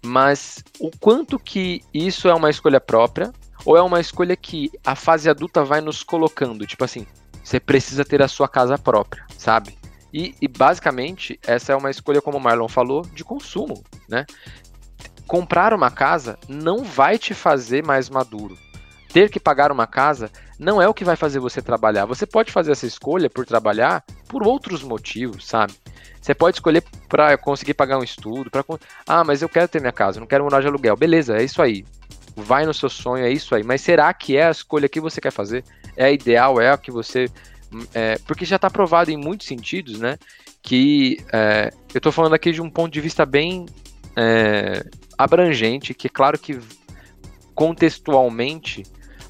[SPEAKER 2] Mas o quanto que isso é uma escolha própria, ou é uma escolha que a fase adulta vai nos colocando, tipo assim, você precisa ter a sua casa própria, sabe? E, e, basicamente essa é uma escolha, como o Marlon falou, de consumo, né? Comprar uma casa não vai te fazer mais maduro. Ter que pagar uma casa não é o que vai fazer você trabalhar. Você pode fazer essa escolha por trabalhar por outros motivos, sabe? Você pode escolher para conseguir pagar um estudo, para ah, mas eu quero ter minha casa, não quero morar de aluguel. Beleza, é isso aí. Vai no seu sonho, é isso aí. Mas será que é a escolha que você quer fazer? É a ideal? É a que você é, porque já está provado em muitos sentidos, né? Que é, eu estou falando aqui de um ponto de vista bem é, abrangente, que é claro que contextualmente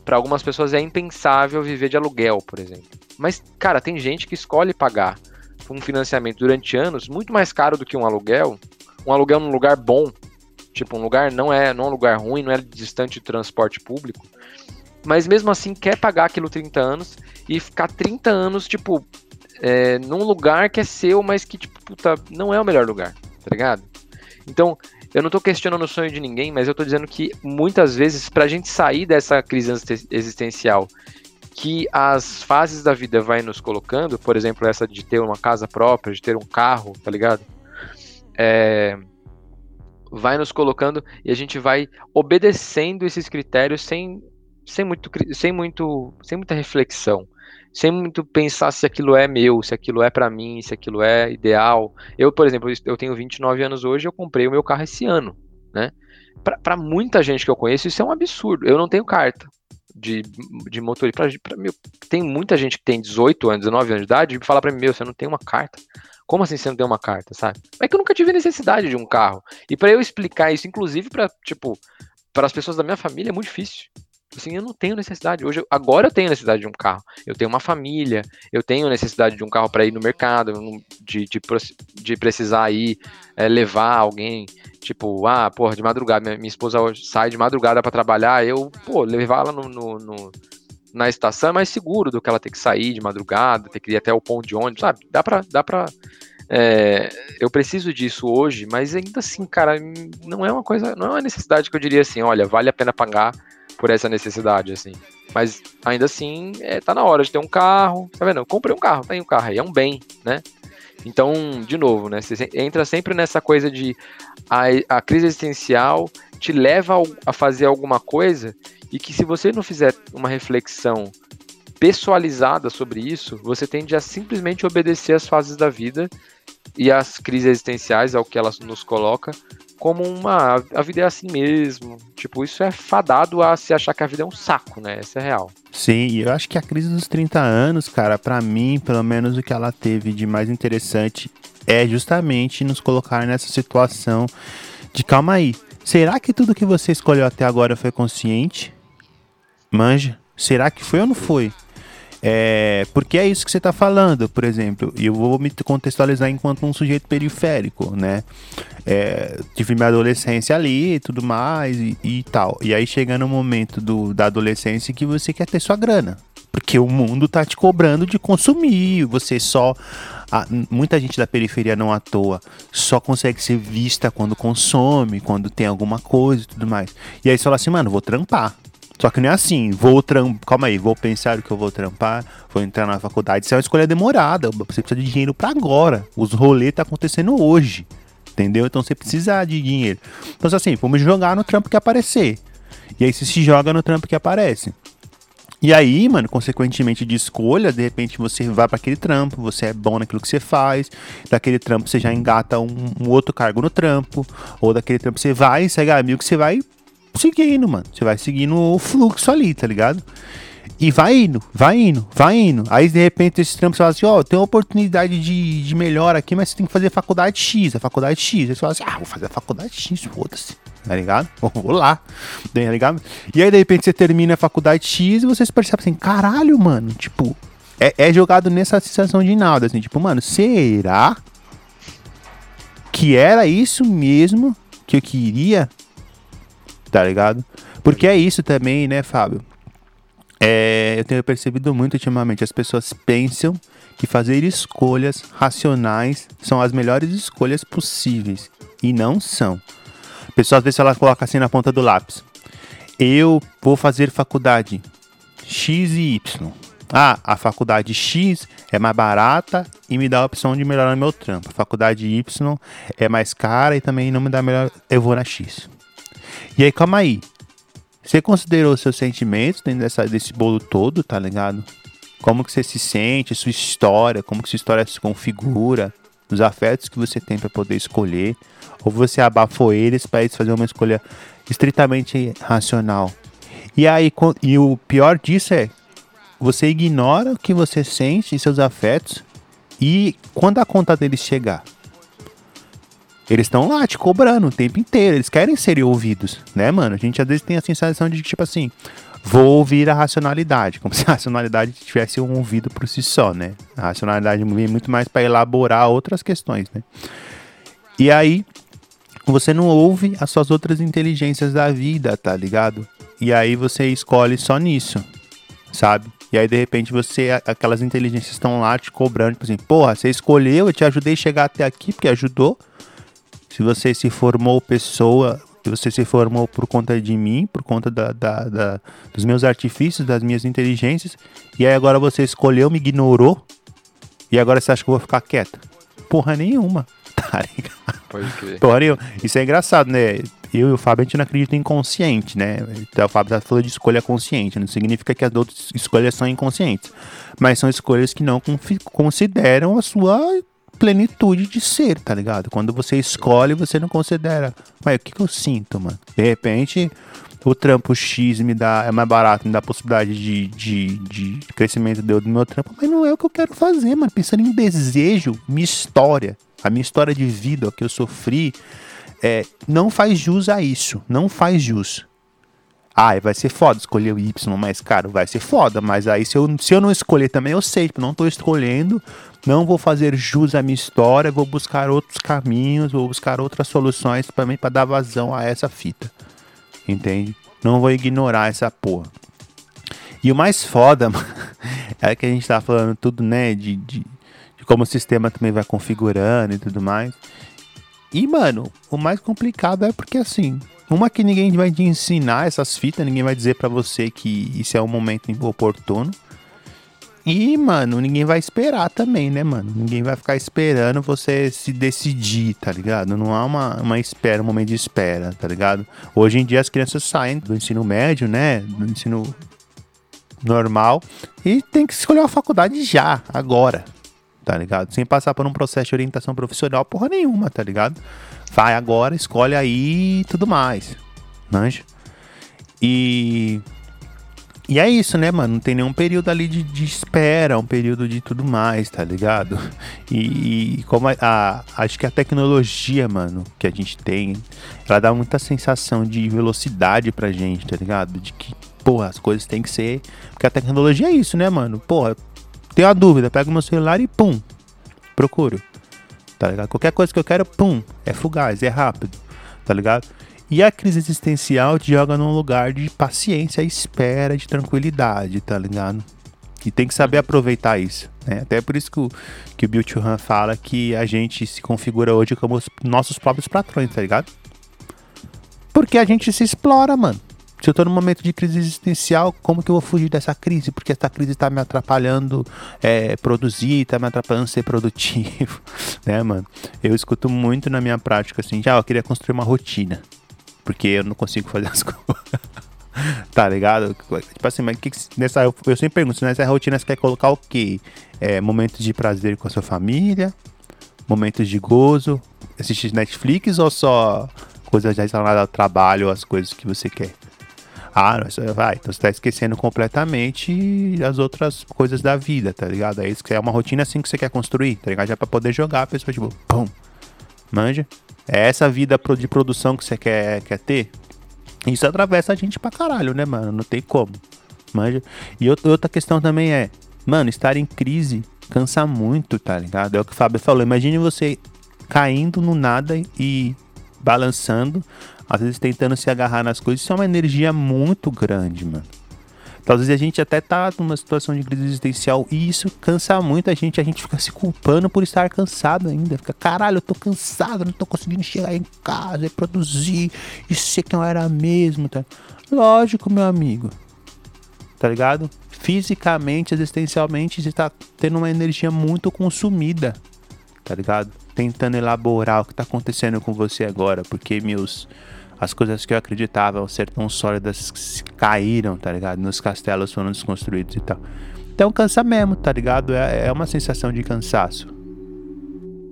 [SPEAKER 2] para algumas pessoas é impensável viver de aluguel, por exemplo. Mas, cara, tem gente que escolhe pagar um financiamento durante anos muito mais caro do que um aluguel. Um aluguel num lugar bom, tipo, um lugar não é, não é um lugar ruim, não é distante de transporte público. Mas mesmo assim quer pagar aquilo 30 anos e ficar 30 anos, tipo, é, num lugar que é seu, mas que, tipo, puta, não é o melhor lugar, tá ligado? Então, eu não tô questionando o sonho de ninguém, mas eu tô dizendo que muitas vezes, pra gente sair dessa crise existencial que as fases da vida vai nos colocando, por exemplo, essa de ter uma casa própria, de ter um carro, tá ligado? É, vai nos colocando e a gente vai obedecendo esses critérios sem, sem, muito, sem, muito, sem muita reflexão, sem muito pensar se aquilo é meu, se aquilo é para mim, se aquilo é ideal. Eu, por exemplo, eu tenho 29 anos hoje, eu comprei o meu carro esse ano, né? Para muita gente que eu conheço, isso é um absurdo. Eu não tenho carta de, de motorista. Pra, pra, meu, tem muita gente que tem 18 anos, 19 anos de idade e fala para mim, meu, você não tem uma carta. Como assim você não tem uma carta, sabe? É que eu nunca tive necessidade de um carro. E para eu explicar isso, inclusive para tipo, para as pessoas da minha família é muito difícil. Assim, eu não tenho necessidade. Hoje, agora eu tenho necessidade de um carro. Eu tenho uma família, eu tenho necessidade de um carro para ir no mercado, de, de, de precisar ir é, levar alguém, tipo, ah, porra, de madrugada, minha, minha esposa sai de madrugada para trabalhar, eu, pô, levar ela no, no, no, na estação é mais seguro do que ela ter que sair de madrugada, ter que ir até o ponto de ônibus, sabe? Dá pra. Dá pra é, eu preciso disso hoje, mas ainda assim, cara, não é uma coisa, não é uma necessidade que eu diria assim, olha, vale a pena pagar por essa necessidade, assim. Mas ainda assim, é, tá na hora de ter um carro, tá vendo? Eu comprei um carro, tem um carro aí, é um bem, né? Então, de novo, né? Você entra sempre nessa coisa de a, a crise existencial te leva a fazer alguma coisa e que se você não fizer uma reflexão pessoalizada sobre isso, você tende a simplesmente obedecer às fases da vida e às crises existenciais, ao que elas nos coloca, como uma. A vida é assim mesmo. Tipo, isso é fadado a se achar que a vida é um saco, né? Essa é real.
[SPEAKER 1] Sim, e eu acho que a crise dos 30 anos, cara, para mim, pelo menos o que ela teve de mais interessante é justamente nos colocar nessa situação de calma aí. Será que tudo que você escolheu até agora foi consciente? Manja? Será que foi ou não foi? É, porque é isso que você está falando, por exemplo, e eu vou me contextualizar enquanto um sujeito periférico, né? É, tive minha adolescência ali e tudo mais e, e, tal. E aí chega no momento do, da adolescência que você quer ter sua grana. Porque o mundo tá te cobrando de consumir, você só. A, muita gente da periferia não à toa só consegue ser vista quando consome, quando tem alguma coisa e tudo mais. E aí você fala assim, mano, vou trampar. Só que não é assim, vou trampar, calma aí, vou pensar o que eu vou trampar, vou entrar na faculdade. Isso é uma escolha demorada, você precisa de dinheiro para agora. Os rolês tá acontecendo hoje, entendeu? Então você precisa de dinheiro. Então assim, vamos jogar no trampo que aparecer. E aí você se joga no trampo que aparece. E aí, mano, consequentemente de escolha, de repente você vai para aquele trampo, você é bom naquilo que você faz, daquele trampo você já engata um, um outro cargo no trampo, ou daquele trampo você vai, segue amigo que você vai seguindo, mano. Você vai seguindo o fluxo ali, tá ligado? E vai indo, vai indo, vai indo. Aí de repente esse trampo você fala assim, ó, oh, tem uma oportunidade de, de melhor aqui, mas você tem que fazer faculdade X, a faculdade X. Aí você fala assim, ah, vou fazer a faculdade X, foda-se. Tá ligado? (laughs) Vou lá. Tá ligado? E aí de repente você termina a faculdade X e você se percebe assim, caralho, mano, tipo, é, é jogado nessa sensação de nada, assim, tipo, mano, será que era isso mesmo que eu queria? Tá ligado? Porque é isso também, né, Fábio? É, eu tenho percebido muito ultimamente, as pessoas pensam que fazer escolhas racionais são as melhores escolhas possíveis. E não são. A pessoa às vezes ela coloca assim na ponta do lápis. Eu vou fazer faculdade X e Y. Ah, a faculdade X é mais barata e me dá a opção de melhorar meu trampo. A faculdade Y é mais cara e também não me dá melhor. Eu vou na X. E aí, calma aí. Você considerou seus sentimentos dentro dessa, desse bolo todo, tá ligado? Como que você se sente, sua história, como que sua história se configura, os afetos que você tem para poder escolher, ou você abafou eles para eles fazer uma escolha estritamente racional. E aí, e o pior disso é, você ignora o que você sente e seus afetos, e quando a conta deles chegar, eles estão lá te cobrando o tempo inteiro. Eles querem ser ouvidos, né, mano? A gente às vezes tem a sensação de que, tipo assim, vou ouvir a racionalidade, como (laughs) se a racionalidade tivesse um ouvido por si só, né? A racionalidade vem muito mais para elaborar outras questões, né? E aí, você não ouve as suas outras inteligências da vida, tá ligado? E aí você escolhe só nisso, sabe? E aí, de repente, você, aquelas inteligências estão lá te cobrando, tipo assim, porra, você escolheu, eu te ajudei a chegar até aqui porque ajudou, se você se formou pessoa, se você se formou por conta de mim, por conta da, da, da, dos meus artifícios, das minhas inteligências, e aí agora você escolheu, me ignorou, e agora você acha que eu vou ficar quieto? Porra nenhuma, (laughs) tá ligado?
[SPEAKER 2] Pode crer.
[SPEAKER 1] Porra nenhuma. Isso é engraçado, né? Eu e o Fábio, a gente não acredita em inconsciente, né? Então, o Fábio tá falando de escolha consciente, não significa que as outras escolhas são inconscientes, mas são escolhas que não consideram a sua plenitude de ser, tá ligado? Quando você escolhe, você não considera, mas o que, que eu sinto, mano? De repente, o trampo X me dá, é mais barato, me dá possibilidade de, de, de crescimento do meu trampo, mas não é o que eu quero fazer, mano. Pensando em desejo, minha história, a minha história de vida, o que eu sofri, é, não faz jus a isso, não faz jus. Ah, vai ser foda escolher o Y mais caro, vai ser foda, mas aí se eu, se eu não escolher também, eu sei, tipo, não tô escolhendo, não vou fazer jus à minha história, vou buscar outros caminhos, vou buscar outras soluções também para dar vazão a essa fita. Entende? Não vou ignorar essa porra. E o mais foda, (laughs) é que a gente tá falando tudo, né, de, de, de como o sistema também vai configurando e tudo mais. E, mano, o mais complicado é porque assim, uma que ninguém vai te ensinar essas fitas, ninguém vai dizer para você que isso é um momento oportuno. E, mano, ninguém vai esperar também, né, mano? Ninguém vai ficar esperando você se decidir, tá ligado? Não há uma, uma espera, um momento de espera, tá ligado? Hoje em dia as crianças saem do ensino médio, né? Do ensino normal e tem que escolher uma faculdade já, agora, tá ligado? Sem passar por um processo de orientação profissional, porra nenhuma, tá ligado? Vai agora, escolhe aí e tudo mais, manja? E e é isso, né, mano? Não tem nenhum período ali de, de espera, um período de tudo mais, tá ligado? (laughs) E, e como a, a, acho que a tecnologia, mano, que a gente tem, ela dá muita sensação de velocidade pra gente, tá ligado? De que, porra, as coisas têm que ser. Porque a tecnologia é isso, né, mano? Porra, tenho uma dúvida, pego meu celular e pum, procuro. Tá ligado? Qualquer coisa que eu quero, pum, é fugaz, é rápido, tá ligado? E a crise existencial te joga num lugar de paciência, espera, de tranquilidade, tá ligado? E tem que saber aproveitar isso. Né? Até por isso que o, que o Bill Churran fala que a gente se configura hoje como os nossos próprios patrões, tá ligado? Porque a gente se explora, mano. Se eu tô num momento de crise existencial, como que eu vou fugir dessa crise? Porque essa crise tá me atrapalhando é, produzir, tá me atrapalhando ser produtivo, (laughs) né, mano? Eu escuto muito na minha prática assim, já, ah, eu queria construir uma rotina porque eu não consigo fazer as (laughs) coisas. tá ligado? Tipo assim, mas que, nessa, eu sempre pergunto, nessa rotina você quer colocar o quê? É, momentos de prazer com a sua família, momentos de gozo, assistir Netflix ou só coisas relacionadas ao trabalho, as coisas que você quer? Ah, vai, então você tá esquecendo completamente as outras coisas da vida, tá ligado? É isso que é uma rotina assim que você quer construir, tá ligado? Já pra poder jogar, a pessoa tipo, pum, manja? É essa vida de produção que você quer, quer ter? Isso atravessa a gente pra caralho, né, mano? Não tem como. Manja? E outra questão também é, mano, estar em crise cansa muito, tá ligado? É o que o Fábio falou. Imagine você caindo no nada e balançando às vezes tentando se agarrar nas coisas, isso é uma energia muito grande, mano. Às vezes a gente até tá numa situação de crise existencial e isso cansa muito a gente, a gente fica se culpando por estar cansado ainda. Fica, caralho, eu tô cansado, não tô conseguindo chegar em casa e produzir, isso que não era mesmo, tá? Lógico, meu amigo. Tá ligado? Fisicamente, existencialmente, você tá tendo uma energia muito consumida. Tá ligado? Tentando elaborar o que tá acontecendo com você agora, porque meus as coisas que eu acreditava ser tão sólidas caíram, tá ligado? Nos castelos foram desconstruídos e tal. Então cansa mesmo, tá ligado? É, é uma sensação de cansaço.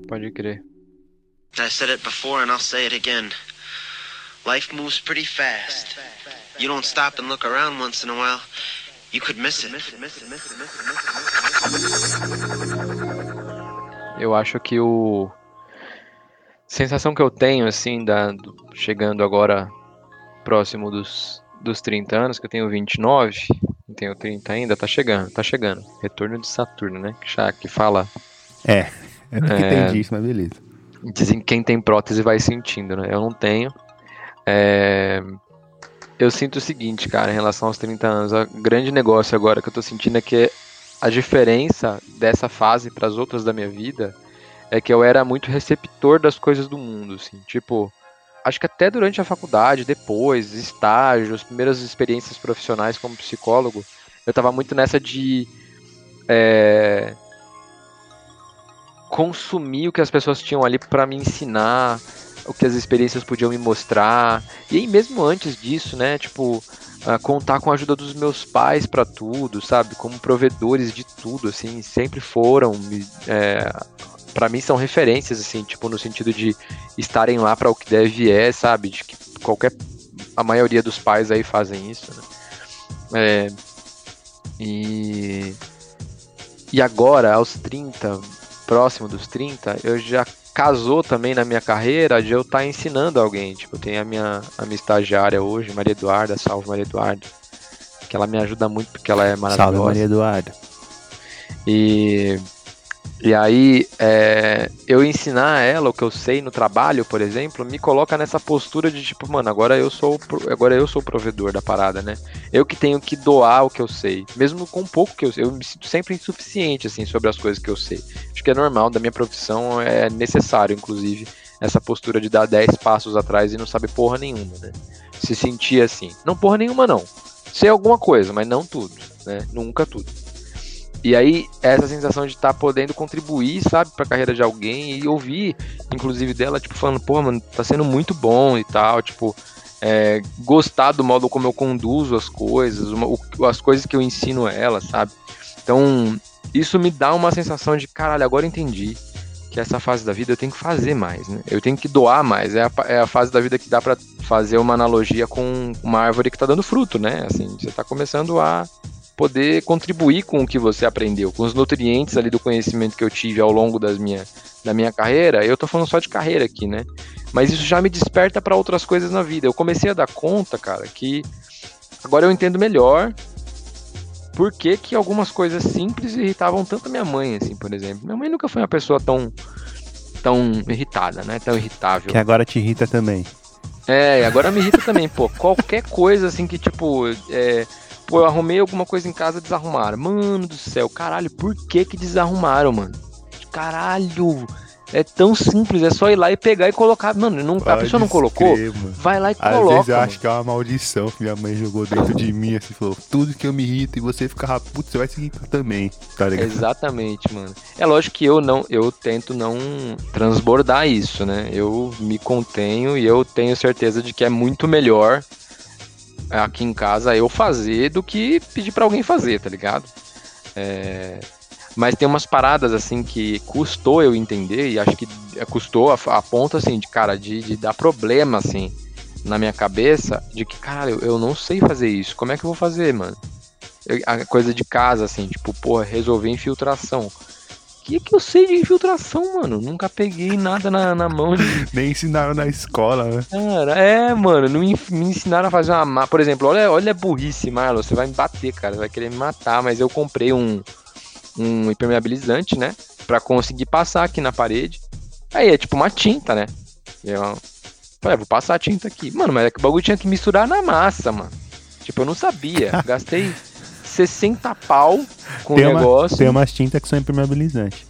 [SPEAKER 2] Pode crer.
[SPEAKER 3] I said it before and I'll say it again. Life moves pretty fast. You don't stop and look around once in a while, you could miss it.
[SPEAKER 2] Eu acho que o sensação que eu tenho, assim, da, chegando agora próximo dos, dos 30 anos, que eu tenho 29, não tenho 30 ainda, tá chegando, tá chegando. Retorno de Saturno, né? Que, já, que fala.
[SPEAKER 1] É, eu não é, entendi isso, mas beleza.
[SPEAKER 2] Dizem que quem tem prótese vai sentindo, né? Eu não tenho. É, eu sinto o seguinte, cara, em relação aos 30 anos, o grande negócio agora que eu tô sentindo é que a diferença dessa fase para as outras da minha vida é que eu era muito receptor das coisas do mundo, assim, tipo, acho que até durante a faculdade, depois, estágio, as primeiras experiências profissionais como psicólogo, eu tava muito nessa de é, consumir o que as pessoas tinham ali para me ensinar, o que as experiências podiam me mostrar. E aí mesmo antes disso, né, tipo, contar com a ajuda dos meus pais para tudo, sabe, como provedores de tudo, assim, sempre foram é, para mim são referências, assim, tipo, no sentido de estarem lá para o que deve é, sabe? De que qualquer. A maioria dos pais aí fazem isso, né? É, e. E agora, aos 30, próximo dos 30, eu já casou também na minha carreira de eu estar tá ensinando alguém. Tipo, eu tenho a minha, a minha estagiária hoje, Maria Eduarda, salve Maria Eduarda. Que ela me ajuda muito porque ela é maravilhosa.
[SPEAKER 1] Salve Maria Eduarda.
[SPEAKER 2] E e aí, é, eu ensinar ela o que eu sei no trabalho, por exemplo, me coloca nessa postura de tipo, mano, agora eu sou agora eu sou o provedor da parada, né? Eu que tenho que doar o que eu sei, mesmo com pouco que eu sei. Eu me sinto sempre insuficiente assim sobre as coisas que eu sei. Acho que é normal da minha profissão, é necessário, inclusive, essa postura de dar 10 passos atrás e não saber porra nenhuma, né? Se sentir assim. Não porra nenhuma, não. Sei alguma coisa, mas não tudo, né? Nunca tudo. E aí, essa sensação de estar tá podendo contribuir, sabe, pra carreira de alguém e ouvir, inclusive, dela, tipo, falando, pô, mano, tá sendo muito bom e tal, tipo, é, gostar do modo como eu conduzo as coisas, uma, o, as coisas que eu ensino ela, sabe? Então, isso me dá uma sensação de, caralho, agora entendi que essa fase da vida eu tenho que fazer mais, né? Eu tenho que doar mais. É a, é a fase da vida que dá para fazer uma analogia com uma árvore que tá dando fruto, né? Assim, você tá começando a poder contribuir com o que você aprendeu, com os nutrientes ali do conhecimento que eu tive ao longo das minha, da minha carreira. Eu tô falando só de carreira aqui, né? Mas isso já me desperta para outras coisas na vida. Eu comecei a dar conta, cara, que agora eu entendo melhor por que, que algumas coisas simples irritavam tanto a minha mãe, assim, por exemplo. Minha mãe nunca foi uma pessoa tão tão irritada, né? Tão irritável.
[SPEAKER 1] Que agora te irrita também.
[SPEAKER 2] É, agora me irrita também, pô. Qualquer coisa assim que, tipo, é, Pô, eu arrumei alguma coisa em casa, desarrumaram. Mano do céu, caralho, por que que desarrumaram, mano? Caralho, é tão simples, é só ir lá e pegar e colocar. Mano, não, a pessoa não colocou, vai lá e
[SPEAKER 1] Às
[SPEAKER 2] coloca. Às
[SPEAKER 1] vezes eu
[SPEAKER 2] mano.
[SPEAKER 1] acho que é uma maldição que minha mãe jogou dentro de mim, assim, falou, tudo que eu me irrito e você ficar putz, você vai se irritar também, tá ligado?
[SPEAKER 2] Exatamente, mano. É lógico que eu não, eu tento não transbordar isso, né? Eu me contenho e eu tenho certeza de que é muito melhor aqui em casa eu fazer do que pedir para alguém fazer, tá ligado? É, mas tem umas paradas assim que custou eu entender e acho que custou a, a ponto assim de cara de, de dar problema assim na minha cabeça de que cara eu, eu não sei fazer isso. Como é que eu vou fazer, mano? Eu, a coisa de casa assim, tipo, porra, resolver infiltração que que eu sei de infiltração, mano? Nunca peguei nada na, na mão de. (laughs)
[SPEAKER 1] Nem ensinaram na escola, né?
[SPEAKER 2] Cara, é, mano, não me, me ensinaram a fazer uma. Por exemplo, olha, olha a burrice, Marlon. Você vai me bater, cara. Vai querer me matar, mas eu comprei um, um impermeabilizante, né? Pra conseguir passar aqui na parede. Aí é tipo uma tinta, né? Eu falei, ah, vou passar a tinta aqui. Mano, mas é que o bagulho tinha que misturar na massa, mano. Tipo, eu não sabia. Gastei 60 pau com
[SPEAKER 1] tem
[SPEAKER 2] o negócio.
[SPEAKER 1] Uma, tem umas tintas que são impermeabilizantes.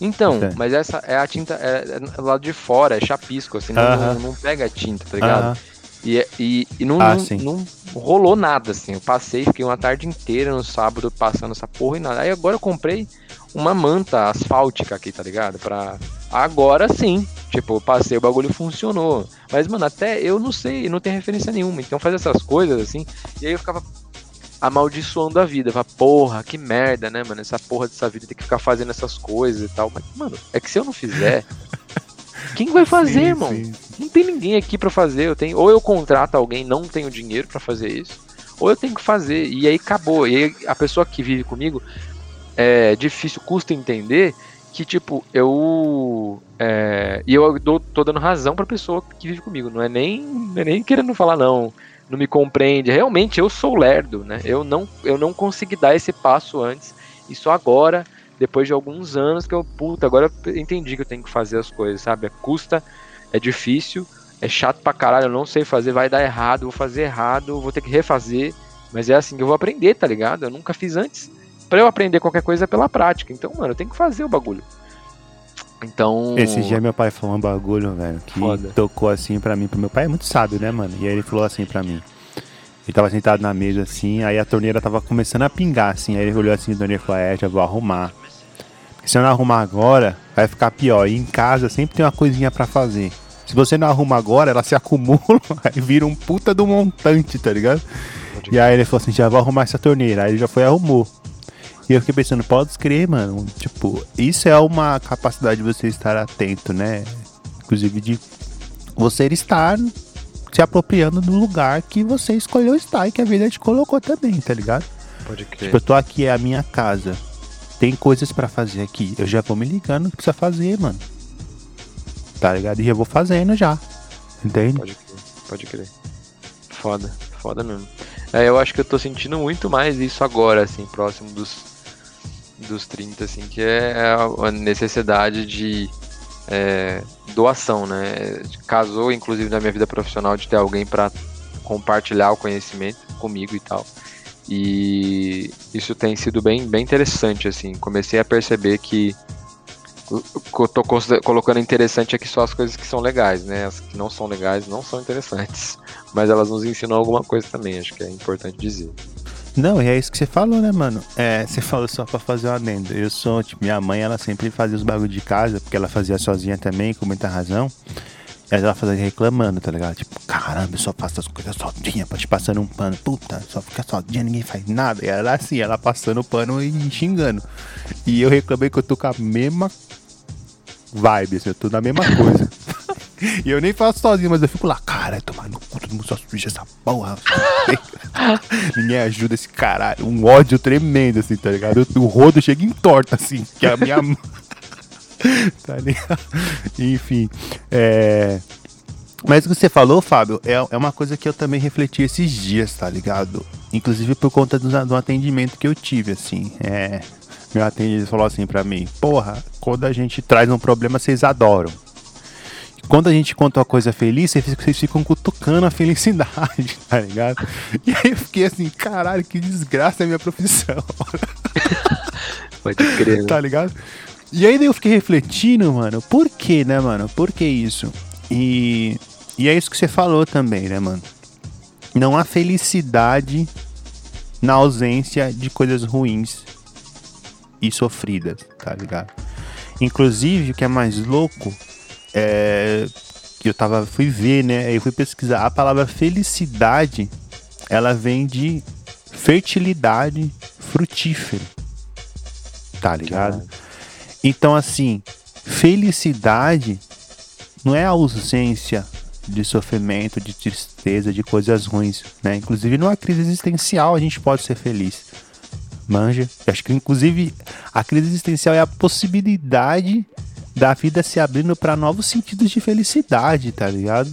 [SPEAKER 2] Então, okay. mas essa é a tinta é, é lado de fora, é chapisco, assim, não, uh -huh. não, não, pega a tinta, tá ligado? Uh -huh. E, e, e não, ah, não, não, rolou nada, assim. Eu passei, fiquei uma tarde inteira no sábado passando essa porra e nada. Aí agora eu comprei uma manta asfáltica aqui, tá ligado? Pra. Agora sim. Tipo, passei, o bagulho funcionou. Mas, mano, até eu não sei, não tem referência nenhuma. Então faz essas coisas assim. E aí eu ficava amaldiçoando a vida. Fala, porra, que merda, né, mano? Essa porra dessa vida tem que ficar fazendo essas coisas e tal. Mas, mano, é que se eu não fizer, (laughs) quem vai fazer, sim, irmão? Sim. Não tem ninguém aqui para fazer. Eu tenho, ou eu contrato alguém, não tenho dinheiro para fazer isso, ou eu tenho que fazer. E aí acabou. E aí a pessoa que vive comigo é difícil, custa entender que, tipo, eu. É, e eu dou, tô dando razão pra pessoa que vive comigo. Não é nem, não é nem querendo falar, não não me compreende. Realmente eu sou lerdo, né? Eu não, eu não consegui dar esse passo antes. E só agora, depois de alguns anos, que eu, puta, agora eu entendi que eu tenho que fazer as coisas, sabe? Custa, é difícil, é chato pra caralho, eu não sei fazer, vai dar errado, vou fazer errado, vou ter que refazer. Mas é assim que eu vou aprender, tá ligado? Eu nunca fiz antes. Para eu aprender qualquer coisa é pela prática. Então, mano, eu tenho que fazer o bagulho. Então.
[SPEAKER 1] Esse dia meu pai falou um bagulho, velho, que Foda. tocou assim pra mim. Pro meu pai é muito sábio, né, mano? E aí ele falou assim pra mim. Ele tava sentado na mesa assim, aí a torneira tava começando a pingar, assim. Aí ele olhou assim a torneira e falou: É, já vou arrumar. Porque se eu não arrumar agora, vai ficar pior. E em casa sempre tem uma coisinha para fazer. Se você não arruma agora, ela se acumula, (laughs) aí vira um puta do montante, tá ligado? E aí ele falou assim: já vou arrumar essa torneira. Aí ele já foi e arrumou. E eu fiquei pensando, pode escrever, mano. Tipo, isso é uma capacidade de você estar atento, né? Inclusive de você estar se apropriando do lugar que você escolheu estar e que a vida te colocou também, tá ligado?
[SPEAKER 2] Pode crer.
[SPEAKER 1] Tipo, eu tô aqui, é a minha casa. Tem coisas para fazer aqui. Eu já vou me ligando que precisa fazer, mano. Tá ligado? E eu vou fazendo já. Entende?
[SPEAKER 2] Pode crer, pode crer. Foda, foda mesmo. É, eu acho que eu tô sentindo muito mais isso agora, assim, próximo dos dos 30, assim, que é a necessidade de é, doação, né? Casou, inclusive, na minha vida profissional, de ter alguém para compartilhar o conhecimento comigo e tal. E isso tem sido bem, bem interessante, assim. Comecei a perceber que eu tô colocando interessante aqui só as coisas que são legais, né? As que não são legais não são interessantes. (laughs) Mas elas nos ensinam alguma coisa também, acho que é importante dizer.
[SPEAKER 1] Não, e é isso que você falou, né, mano? É, você falou só pra fazer um adendo. Eu sou, tipo, minha mãe, ela sempre fazia os bagulhos de casa, porque ela fazia sozinha também, com muita razão. E ela fazia reclamando, tá ligado? Tipo, caramba, eu só faço as coisas sozinha, te passando um pano. Puta, só fica sozinha, ninguém faz nada. E ela assim, ela passando o pano e xingando. E eu reclamei que eu tô com a mesma vibe, assim, eu tô na mesma coisa. (laughs) E eu nem faço sozinho, mas eu fico lá, cara, tomar no cu, todo mundo só suja essa porra. (laughs) Ninguém ajuda esse caralho. Um ódio tremendo, assim, tá ligado? O rodo chega em torta, assim, que é a minha (laughs) tá ligado? Enfim, é. Mas o que você falou, Fábio, é, é uma coisa que eu também refleti esses dias, tá ligado? Inclusive por conta do, do atendimento que eu tive, assim. É, meu atendente falou assim pra mim: Porra, quando a gente traz um problema, vocês adoram. Quando a gente conta uma coisa feliz, vocês ficam cutucando a felicidade, (laughs) tá ligado? E aí eu fiquei assim, caralho, que desgraça é a minha profissão. (laughs)
[SPEAKER 2] Pode crer. Né?
[SPEAKER 1] Tá ligado? E aí eu fiquei refletindo, mano, por que, né, mano? Por que isso? E, e é isso que você falou também, né, mano? Não há felicidade na ausência de coisas ruins e sofridas, tá ligado? Inclusive, o que é mais louco é, que eu tava, fui ver, né? Aí eu fui pesquisar. A palavra felicidade ela vem de fertilidade frutífera. Tá ligado? Então, assim, felicidade não é a ausência de sofrimento, de tristeza, de coisas ruins, né? Inclusive numa crise existencial a gente pode ser feliz. Manja. Eu acho que inclusive a crise existencial é a possibilidade da vida se abrindo para novos sentidos de felicidade, tá ligado?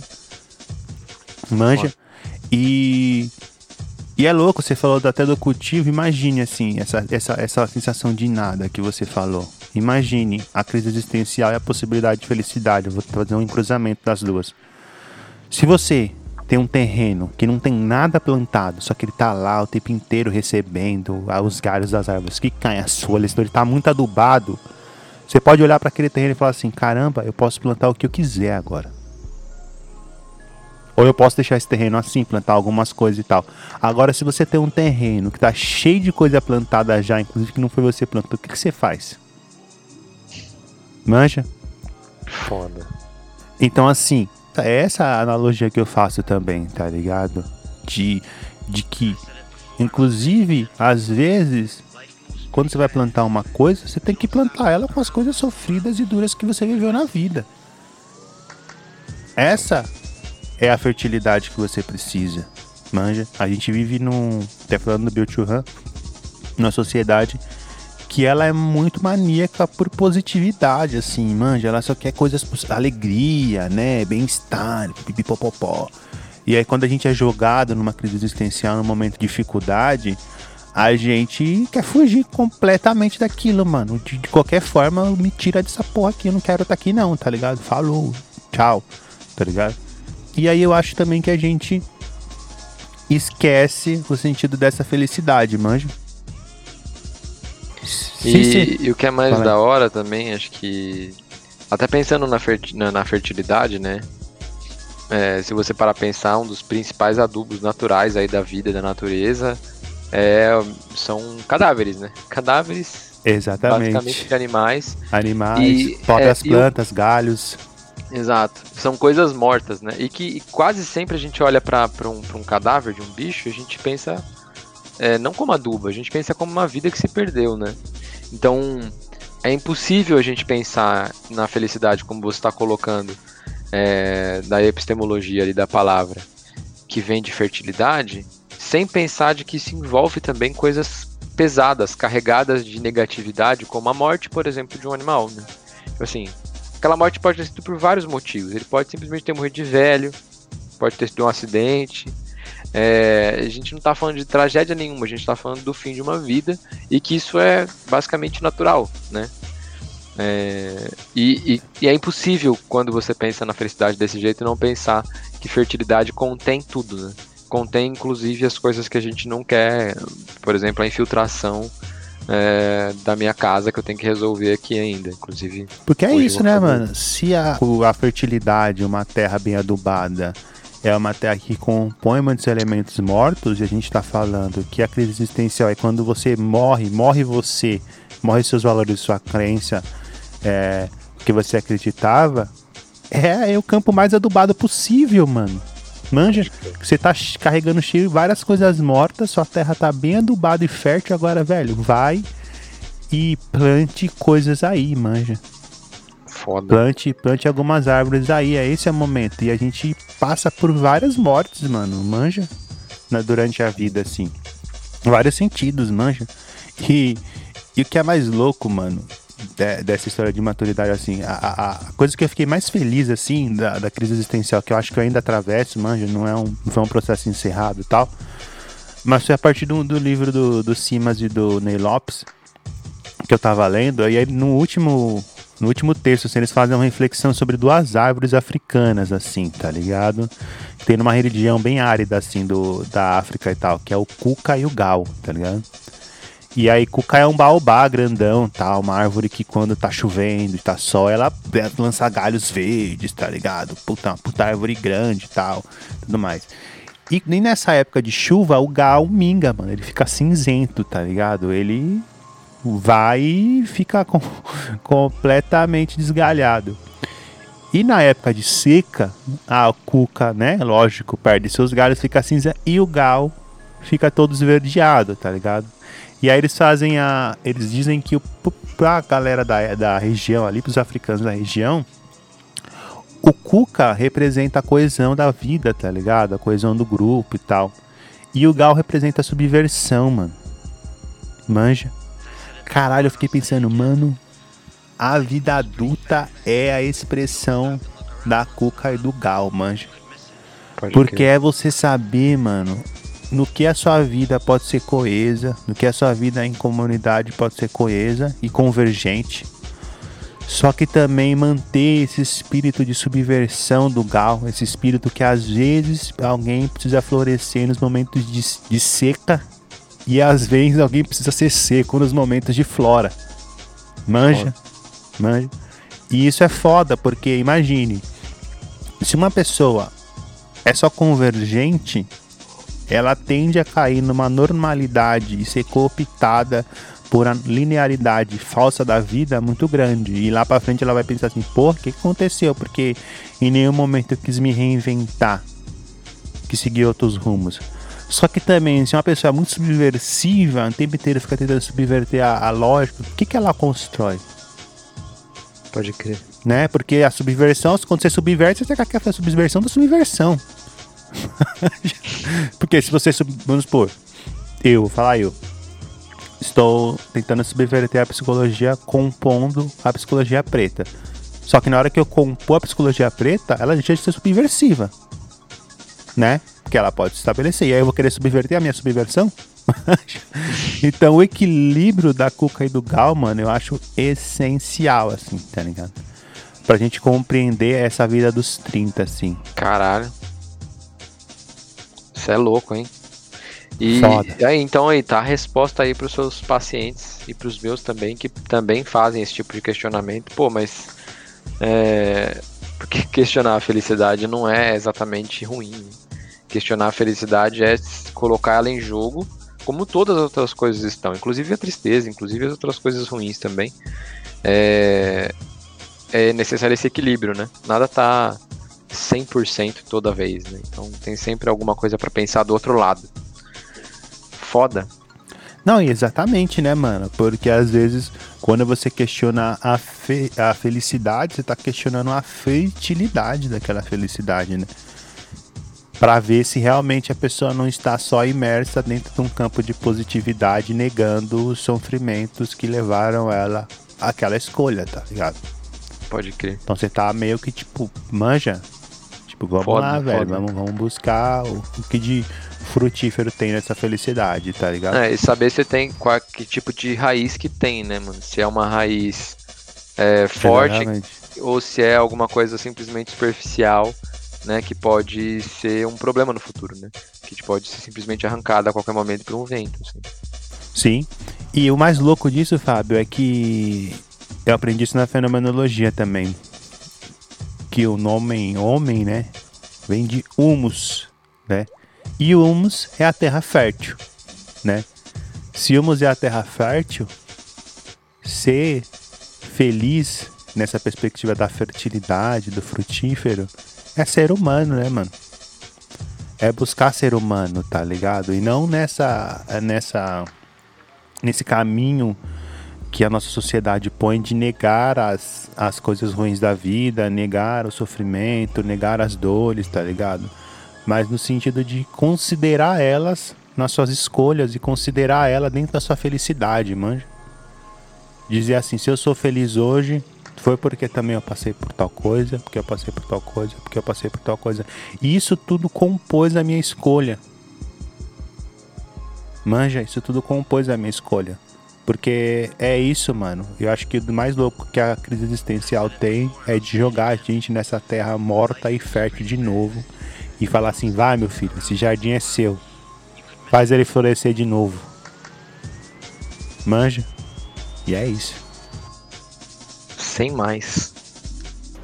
[SPEAKER 1] Manja. E e é louco, você falou até do cultivo, imagine assim, essa, essa, essa sensação de nada que você falou. Imagine a crise existencial e a possibilidade de felicidade. Eu vou fazer um cruzamento das duas. Se você tem um terreno que não tem nada plantado, só que ele tá lá o tempo inteiro recebendo os galhos das árvores que caem as folhas, então ele tá muito adubado. Você pode olhar para aquele terreno e falar assim: caramba, eu posso plantar o que eu quiser agora. Ou eu posso deixar esse terreno assim, plantar algumas coisas e tal. Agora, se você tem um terreno que tá cheio de coisa plantada já, inclusive que não foi você plantou, o que, que você faz? Manja?
[SPEAKER 2] Foda.
[SPEAKER 1] Então, assim, é essa analogia que eu faço também, tá ligado? De, de que, inclusive, às vezes, quando você vai plantar uma coisa, você tem que plantar ela com as coisas sofridas e duras que você viveu na vida. Essa é a fertilidade que você precisa. Manja, a gente vive num. Até falando do Bill Churran, numa sociedade que ela é muito maníaca por positividade, assim, manja. Ela só quer coisas, alegria, né? Bem-estar, pipipopopó. E aí, quando a gente é jogado numa crise existencial, num momento de dificuldade, a gente quer fugir completamente daquilo, mano. De, de qualquer forma, me tira dessa porra aqui. Eu não quero estar tá aqui, não, tá ligado? Falou, tchau, tá ligado? E aí, eu acho também que a gente esquece o sentido dessa felicidade, manja.
[SPEAKER 2] E, e, o que é mais Fala. da hora também, acho que. Até pensando na, ferti na, na fertilidade, né? É, se você parar pensar, um dos principais adubos naturais aí da vida da natureza é, são cadáveres, né? Cadáveres.
[SPEAKER 1] Exatamente.
[SPEAKER 2] Basicamente de animais.
[SPEAKER 1] Animais, e, próprias é, plantas, o... galhos.
[SPEAKER 2] Exato. São coisas mortas, né? E que quase sempre a gente olha para um, um cadáver de um bicho e a gente pensa é, não como adubo, a gente pensa como uma vida que se perdeu, né? Então é impossível a gente pensar na felicidade como você está colocando é, da epistemologia ali da palavra que vem de fertilidade, sem pensar de que isso envolve também coisas pesadas, carregadas de negatividade, como a morte, por exemplo, de um animal, né? Assim, aquela morte pode ter sido por vários motivos. Ele pode simplesmente ter morrido de velho, pode ter sido um acidente, é, a gente não está falando de tragédia nenhuma, a gente está falando do fim de uma vida e que isso é basicamente natural, né? É, e, e, e, é impossível quando você pensa na felicidade desse jeito não pensar que fertilidade contém tudo, né? Contém inclusive as coisas que a gente não quer, por exemplo, a infiltração é, da minha casa que eu tenho que resolver aqui ainda, inclusive.
[SPEAKER 1] Porque é isso, né, mano? Se a, a fertilidade, uma terra bem adubada, é uma terra que compõe muitos elementos mortos, e a gente está falando que a crise existencial é quando você morre, morre você, morre seus valores, sua crença, é, que você acreditava, é, é o campo mais adubado possível, mano. Manja, você tá carregando cheio várias coisas mortas, sua terra tá bem adubada e fértil, agora, velho, vai e plante coisas aí, manja
[SPEAKER 2] foda.
[SPEAKER 1] Plante, plante algumas árvores aí, é esse é o momento. E a gente passa por várias mortes, mano, manja? Né, durante a vida, assim. Vários sentidos, manja. E, e o que é mais louco, mano, de, dessa história de maturidade, assim, a, a, coisa que eu fiquei mais feliz, assim, da, da crise existencial, que eu acho que eu ainda atravesso, manja, não é um, não foi um processo encerrado e tal, mas foi a partir do, do livro do, do Simas e do Ney Lopes, que eu tava lendo, e aí no último no último texto, assim, eles fazem uma reflexão sobre duas árvores africanas, assim, tá ligado? Tem numa região bem árida, assim, do, da África e tal, que é o cuca e o gal, tá ligado? E aí, cuca é um baobá grandão, tá? Uma árvore que quando tá chovendo e tá sol, ela lança galhos verdes, tá ligado? Puta, puta árvore grande e tal, tudo mais. E nem nessa época de chuva, o gal minga, mano. Ele fica cinzento, tá ligado? Ele vai e fica com, (laughs) completamente desgalhado. E na época de seca, a cuca, né, lógico, perde seus galhos, fica cinza e o gal fica todo esverdeado, tá ligado? E aí eles fazem a. Eles dizem que o, pra galera da, da região ali, pros africanos da região, o Cuca representa a coesão da vida, tá ligado? A coesão do grupo e tal. E o Gal representa a subversão, mano. Manja. Caralho, eu fiquei pensando, mano, a vida adulta é a expressão da Cuca e do Gal, manja. Porque é você saber, mano, no que a sua vida pode ser coesa, no que a sua vida em comunidade pode ser coesa e convergente. Só que também manter esse espírito de subversão do Gal, esse espírito que às vezes alguém precisa florescer nos momentos de, de seca e às vezes alguém precisa ser seco nos momentos de flora. Manja, manja. E isso é foda, porque imagine, se uma pessoa é só convergente, ela tende a cair numa normalidade e ser cooptada por a linearidade falsa da vida muito grande. E lá pra frente ela vai pensar assim, pô, o que que aconteceu? Porque em nenhum momento eu quis me reinventar, que seguir outros rumos. Só que também, se uma pessoa é muito subversiva, o tempo inteiro fica tentando subverter a, a lógica, o que, que ela constrói?
[SPEAKER 2] Pode crer.
[SPEAKER 1] né? Porque a subversão, quando você subverte, você quer fazer a subversão da subversão. (laughs) Porque se você, vamos supor, eu, falar eu, estou tentando subverter a psicologia compondo a psicologia preta. Só que na hora que eu compor a psicologia preta, ela deixa de ser subversiva, né? Porque ela pode se estabelecer. E aí eu vou querer subverter a minha subversão? (laughs) então o equilíbrio da Cuca e do Gal, mano, eu acho essencial, assim, tá ligado? Pra gente compreender essa vida dos 30, assim.
[SPEAKER 2] Caralho. Isso é louco, hein? E
[SPEAKER 1] Foda.
[SPEAKER 2] aí, então aí tá a resposta aí pros seus pacientes e pros meus também, que também fazem esse tipo de questionamento. Pô, mas é, porque questionar a felicidade não é exatamente ruim. Questionar a felicidade é colocar ela em jogo, como todas as outras coisas estão, inclusive a tristeza, inclusive as outras coisas ruins também. É, é necessário esse equilíbrio, né? Nada tá 100% toda vez, né? Então tem sempre alguma coisa pra pensar do outro lado. Foda.
[SPEAKER 1] Não, e exatamente, né, mano? Porque às vezes, quando você questiona a, fe- a felicidade, você tá questionando a fertilidade daquela felicidade, né? Pra ver se realmente a pessoa não está só imersa dentro de um campo de positividade, negando os sofrimentos que levaram ela àquela escolha, tá ligado?
[SPEAKER 2] Pode crer.
[SPEAKER 1] Então você tá meio que tipo, manja. Tipo, vamos
[SPEAKER 2] Foda,
[SPEAKER 1] lá, velho. Vamos, vamos buscar o, o que de frutífero tem nessa felicidade, tá ligado?
[SPEAKER 2] É, e saber se tem qual, que tipo de raiz que tem, né, mano? Se é uma raiz é, forte
[SPEAKER 1] Exatamente.
[SPEAKER 2] ou se é alguma coisa simplesmente superficial, né? Que pode ser um problema no futuro, né? Que pode ser simplesmente arrancada a qualquer momento por um vento. Assim.
[SPEAKER 1] Sim. E o mais louco disso, Fábio, é que eu aprendi isso na fenomenologia também. Que o nome homem, né? Vem de humus, né? E humus é a terra fértil, né? Se humus é a terra fértil, ser feliz nessa perspectiva da fertilidade, do frutífero, é ser humano, né, mano? É buscar ser humano, tá ligado? E não nessa nessa nesse caminho que a nossa sociedade põe de negar as, as coisas ruins da vida, negar o sofrimento, negar as dores, tá ligado? Mas no sentido de considerar elas nas suas escolhas e considerar ela dentro da sua felicidade, manja. Dizer assim, se eu sou feliz hoje, foi porque também eu passei por tal coisa, porque eu passei por tal coisa, porque eu passei por tal coisa. E isso tudo compôs a minha escolha. Manja, isso tudo compôs a minha escolha. Porque é isso, mano. Eu acho que o mais louco que a crise existencial tem é de jogar a gente nessa terra morta e fértil de novo. E falar assim, vai meu filho, esse jardim é seu. Faz ele florescer de novo. Manja. E é isso.
[SPEAKER 2] Sem mais.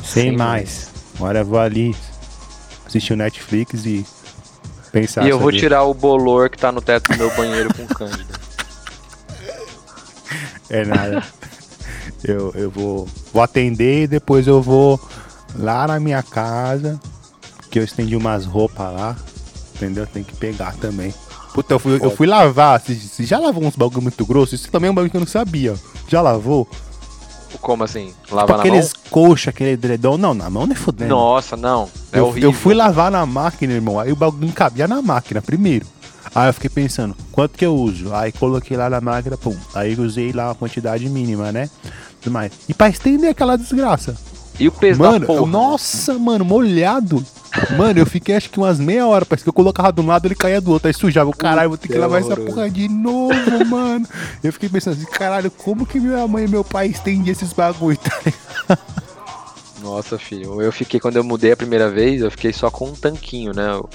[SPEAKER 1] Sem,
[SPEAKER 2] Sem
[SPEAKER 1] mais. Agora eu vou ali assistir o Netflix e pensar
[SPEAKER 2] e eu vou tirar o bolor que tá no teto do meu banheiro com cândida.
[SPEAKER 1] É nada. (laughs) eu, eu vou, vou atender e depois eu vou lá na minha casa, que eu estendi umas roupas lá, entendeu? Tem que pegar também. Puta, eu fui, eu fui lavar. Você, já lavou uns bagulho muito grosso? Isso também é um bagulho que eu não sabia. Já lavou?
[SPEAKER 2] Como assim?
[SPEAKER 1] Tipo
[SPEAKER 2] Lavar na
[SPEAKER 1] aqueles coxa, aquele edredom. Não, na mão não é
[SPEAKER 2] mão?
[SPEAKER 1] fudendo.
[SPEAKER 2] Nossa, não. É
[SPEAKER 1] eu,
[SPEAKER 2] horrível.
[SPEAKER 1] eu fui lavar na máquina, irmão. Aí o bagulho não cabia na máquina primeiro. Aí eu fiquei pensando, quanto que eu uso? Aí coloquei lá na máquina, pum. Aí eu usei lá uma quantidade mínima, né? Tudo mais. E pra estender aquela desgraça.
[SPEAKER 2] E o peso
[SPEAKER 1] Mano,
[SPEAKER 2] da porra?
[SPEAKER 1] eu- nossa, mano, molhado. Mano, eu fiquei acho que umas meia hora, parece que eu colocava de um lado ele caía do outro, aí sujava. o Caralho, vou ter que lavar essa
[SPEAKER 2] horroroso.
[SPEAKER 1] porra de novo, (laughs) mano. Eu fiquei pensando assim, caralho, como que minha mãe e meu pai estendem esses bagulho, tá ligado?
[SPEAKER 2] Nossa, filho. Eu fiquei, quando eu mudei a primeira vez, eu fiquei só com um tanquinho, né? Eu,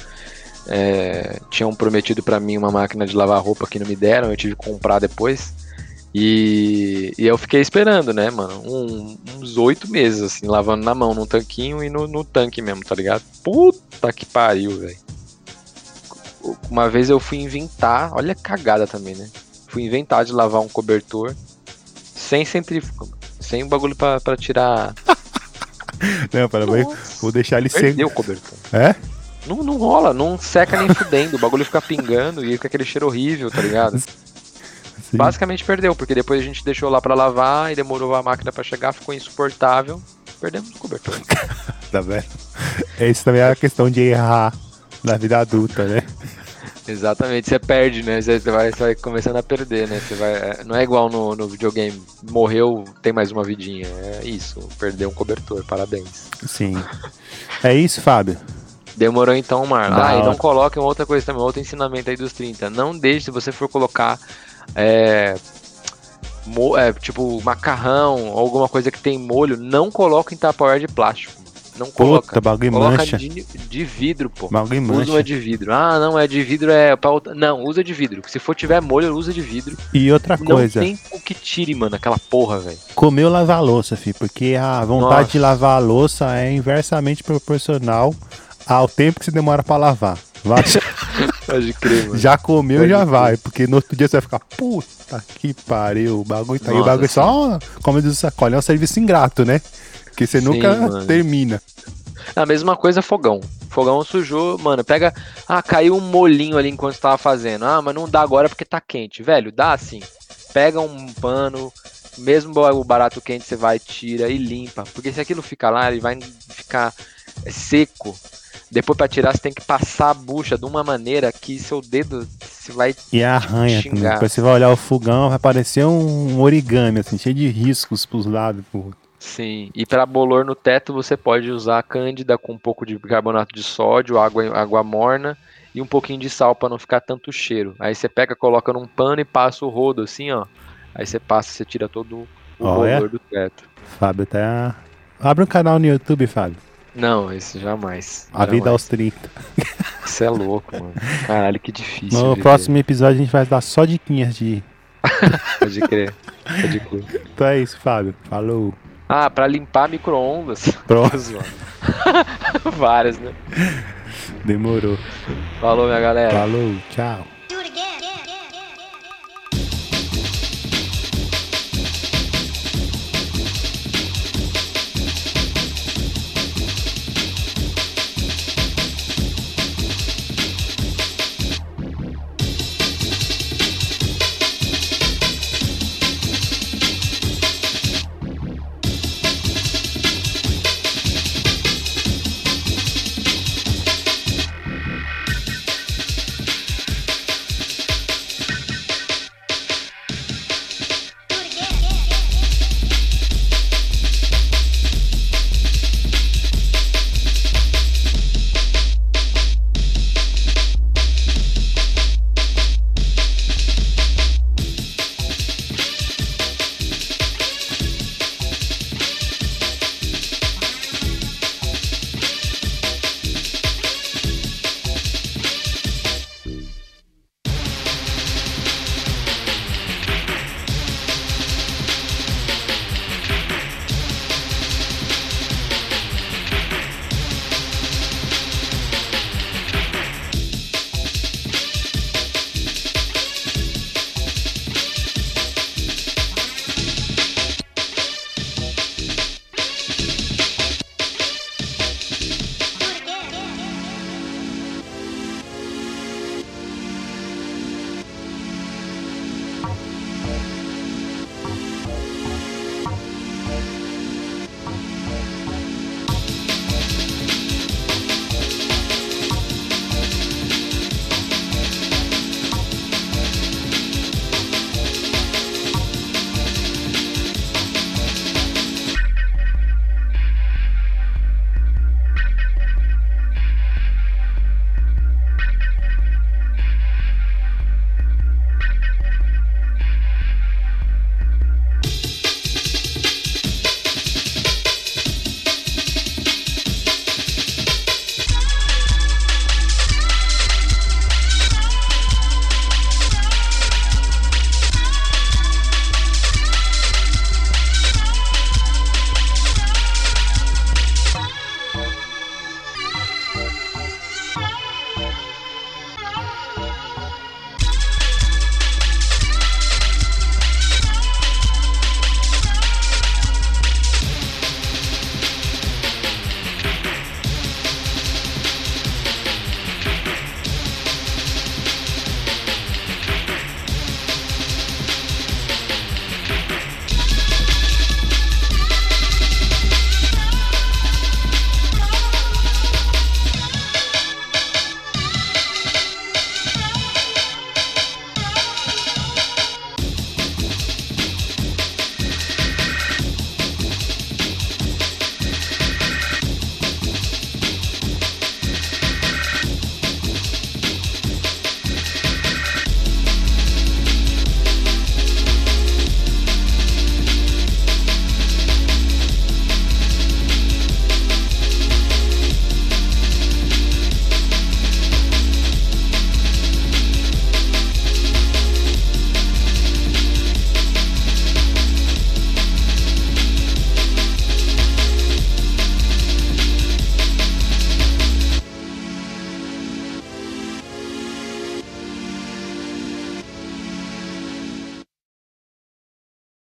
[SPEAKER 2] é, tinham prometido pra mim uma máquina de lavar roupa que não me deram, eu tive que comprar depois. E, e eu fiquei esperando, né, mano? um- uns oito meses, assim, lavando na mão, num tanquinho e no, no tanque mesmo, tá ligado? Puta que pariu, velho. Uma vez eu fui inventar, olha a cagada também, né? Fui inventar de lavar um cobertor sem centrífuga, sem o bagulho pra, pra tirar. (laughs)
[SPEAKER 1] Não, pera, vou, deixar ele.
[SPEAKER 2] Perdeu o cobertor.
[SPEAKER 1] É?
[SPEAKER 2] Não, não rola, não seca nem fudendo. O bagulho fica pingando e fica aquele cheiro horrível, tá ligado?
[SPEAKER 1] Sim.
[SPEAKER 2] Basicamente perdeu, porque depois a gente deixou lá pra lavar e demorou a máquina pra chegar, ficou insuportável. Perdemos o cobertor. (laughs)
[SPEAKER 1] Tá vendo? Esse também é a questão de errar na vida adulta, né?
[SPEAKER 2] Exatamente, você perde, né? Você você vai, você vai começando a perder, né? Você vai, é, não é igual no, no videogame, morreu, tem mais uma vidinha. É isso, perdeu um cobertor, parabéns.
[SPEAKER 1] Sim. É isso, Fábio.
[SPEAKER 2] Demorou então, Marlon. Ah, e não
[SPEAKER 1] hora.
[SPEAKER 2] coloquem outra coisa também, outro ensinamento aí dos 30. Não deixe, se você for colocar, é, é, tipo, macarrão ou alguma coisa que tem molho, não coloque em tupperware de plástico. Não coloca.
[SPEAKER 1] Puta, bagulho
[SPEAKER 2] Coloca
[SPEAKER 1] mancha.
[SPEAKER 2] de, de vidro, pô.
[SPEAKER 1] Bagulho
[SPEAKER 2] Usa uma
[SPEAKER 1] mancha.
[SPEAKER 2] de vidro. Ah, não, é de vidro, é pra outra. Não, usa de vidro. Se for tiver molho, usa de vidro.
[SPEAKER 1] E outra
[SPEAKER 2] Não
[SPEAKER 1] coisa,
[SPEAKER 2] tem o que tire, mano, aquela porra, velho.
[SPEAKER 1] comeu lavar a louça, filho, porque a vontade
[SPEAKER 2] Nossa.
[SPEAKER 1] de lavar a louça é inversamente proporcional ao tempo que você demora pra lavar. Vai- (laughs)
[SPEAKER 2] Pode crer, mano.
[SPEAKER 1] já comeu,
[SPEAKER 2] Pode
[SPEAKER 1] já
[SPEAKER 2] crer.
[SPEAKER 1] vai, porque no outro dia você vai ficar, puta que pariu, o bagulho tá aí, o bagulho só, como diz o é um serviço ingrato, né? Porque você
[SPEAKER 2] Sim,
[SPEAKER 1] nunca
[SPEAKER 2] mano.
[SPEAKER 1] termina.
[SPEAKER 2] A mesma coisa fogão. Fogão sujou, mano, pega. Ah, caiu um molinho ali enquanto você tava fazendo. Ah, mas não dá agora porque tá quente. Velho, dá assim. Pega um pano, mesmo o barato quente, você vai, tira e limpa. Porque se aquilo ficar lá, ele vai ficar é, seco. Depois pra tirar, você tem que passar a bucha de uma maneira que seu dedo se vai.
[SPEAKER 1] E arranha
[SPEAKER 2] Xingar.
[SPEAKER 1] também. Depois você vai olhar o fogão, vai parecer um origami, assim, cheio de riscos pros lados.
[SPEAKER 2] Sim. E pra bolor no teto, você pode usar cândida com um pouco de bicarbonato de sódio, água, água morna e um pouquinho de sal pra não ficar tanto cheiro. Aí você pega, coloca num pano e passa o rodo assim, ó. Aí você passa, você tira todo o
[SPEAKER 1] Olha.
[SPEAKER 2] bolor do teto.
[SPEAKER 1] Fábio tá. Abre um canal no YouTube, Fábio.
[SPEAKER 2] Não, esse jamais.
[SPEAKER 1] A vida
[SPEAKER 2] jamais.
[SPEAKER 1] aos 30.
[SPEAKER 2] Isso é louco, mano. Caralho, que difícil.
[SPEAKER 1] No
[SPEAKER 2] viver.
[SPEAKER 1] próximo episódio a gente vai dar só diquinhas de. (laughs)
[SPEAKER 2] Pode crer. Pode crer. (laughs)
[SPEAKER 1] Então é isso, Fábio. Falou.
[SPEAKER 2] Ah, pra limpar micro-ondas.
[SPEAKER 1] Pronto. (laughs)
[SPEAKER 2] Várias, né?
[SPEAKER 1] Demorou.
[SPEAKER 2] Falou, minha galera.
[SPEAKER 1] Falou. Tchau.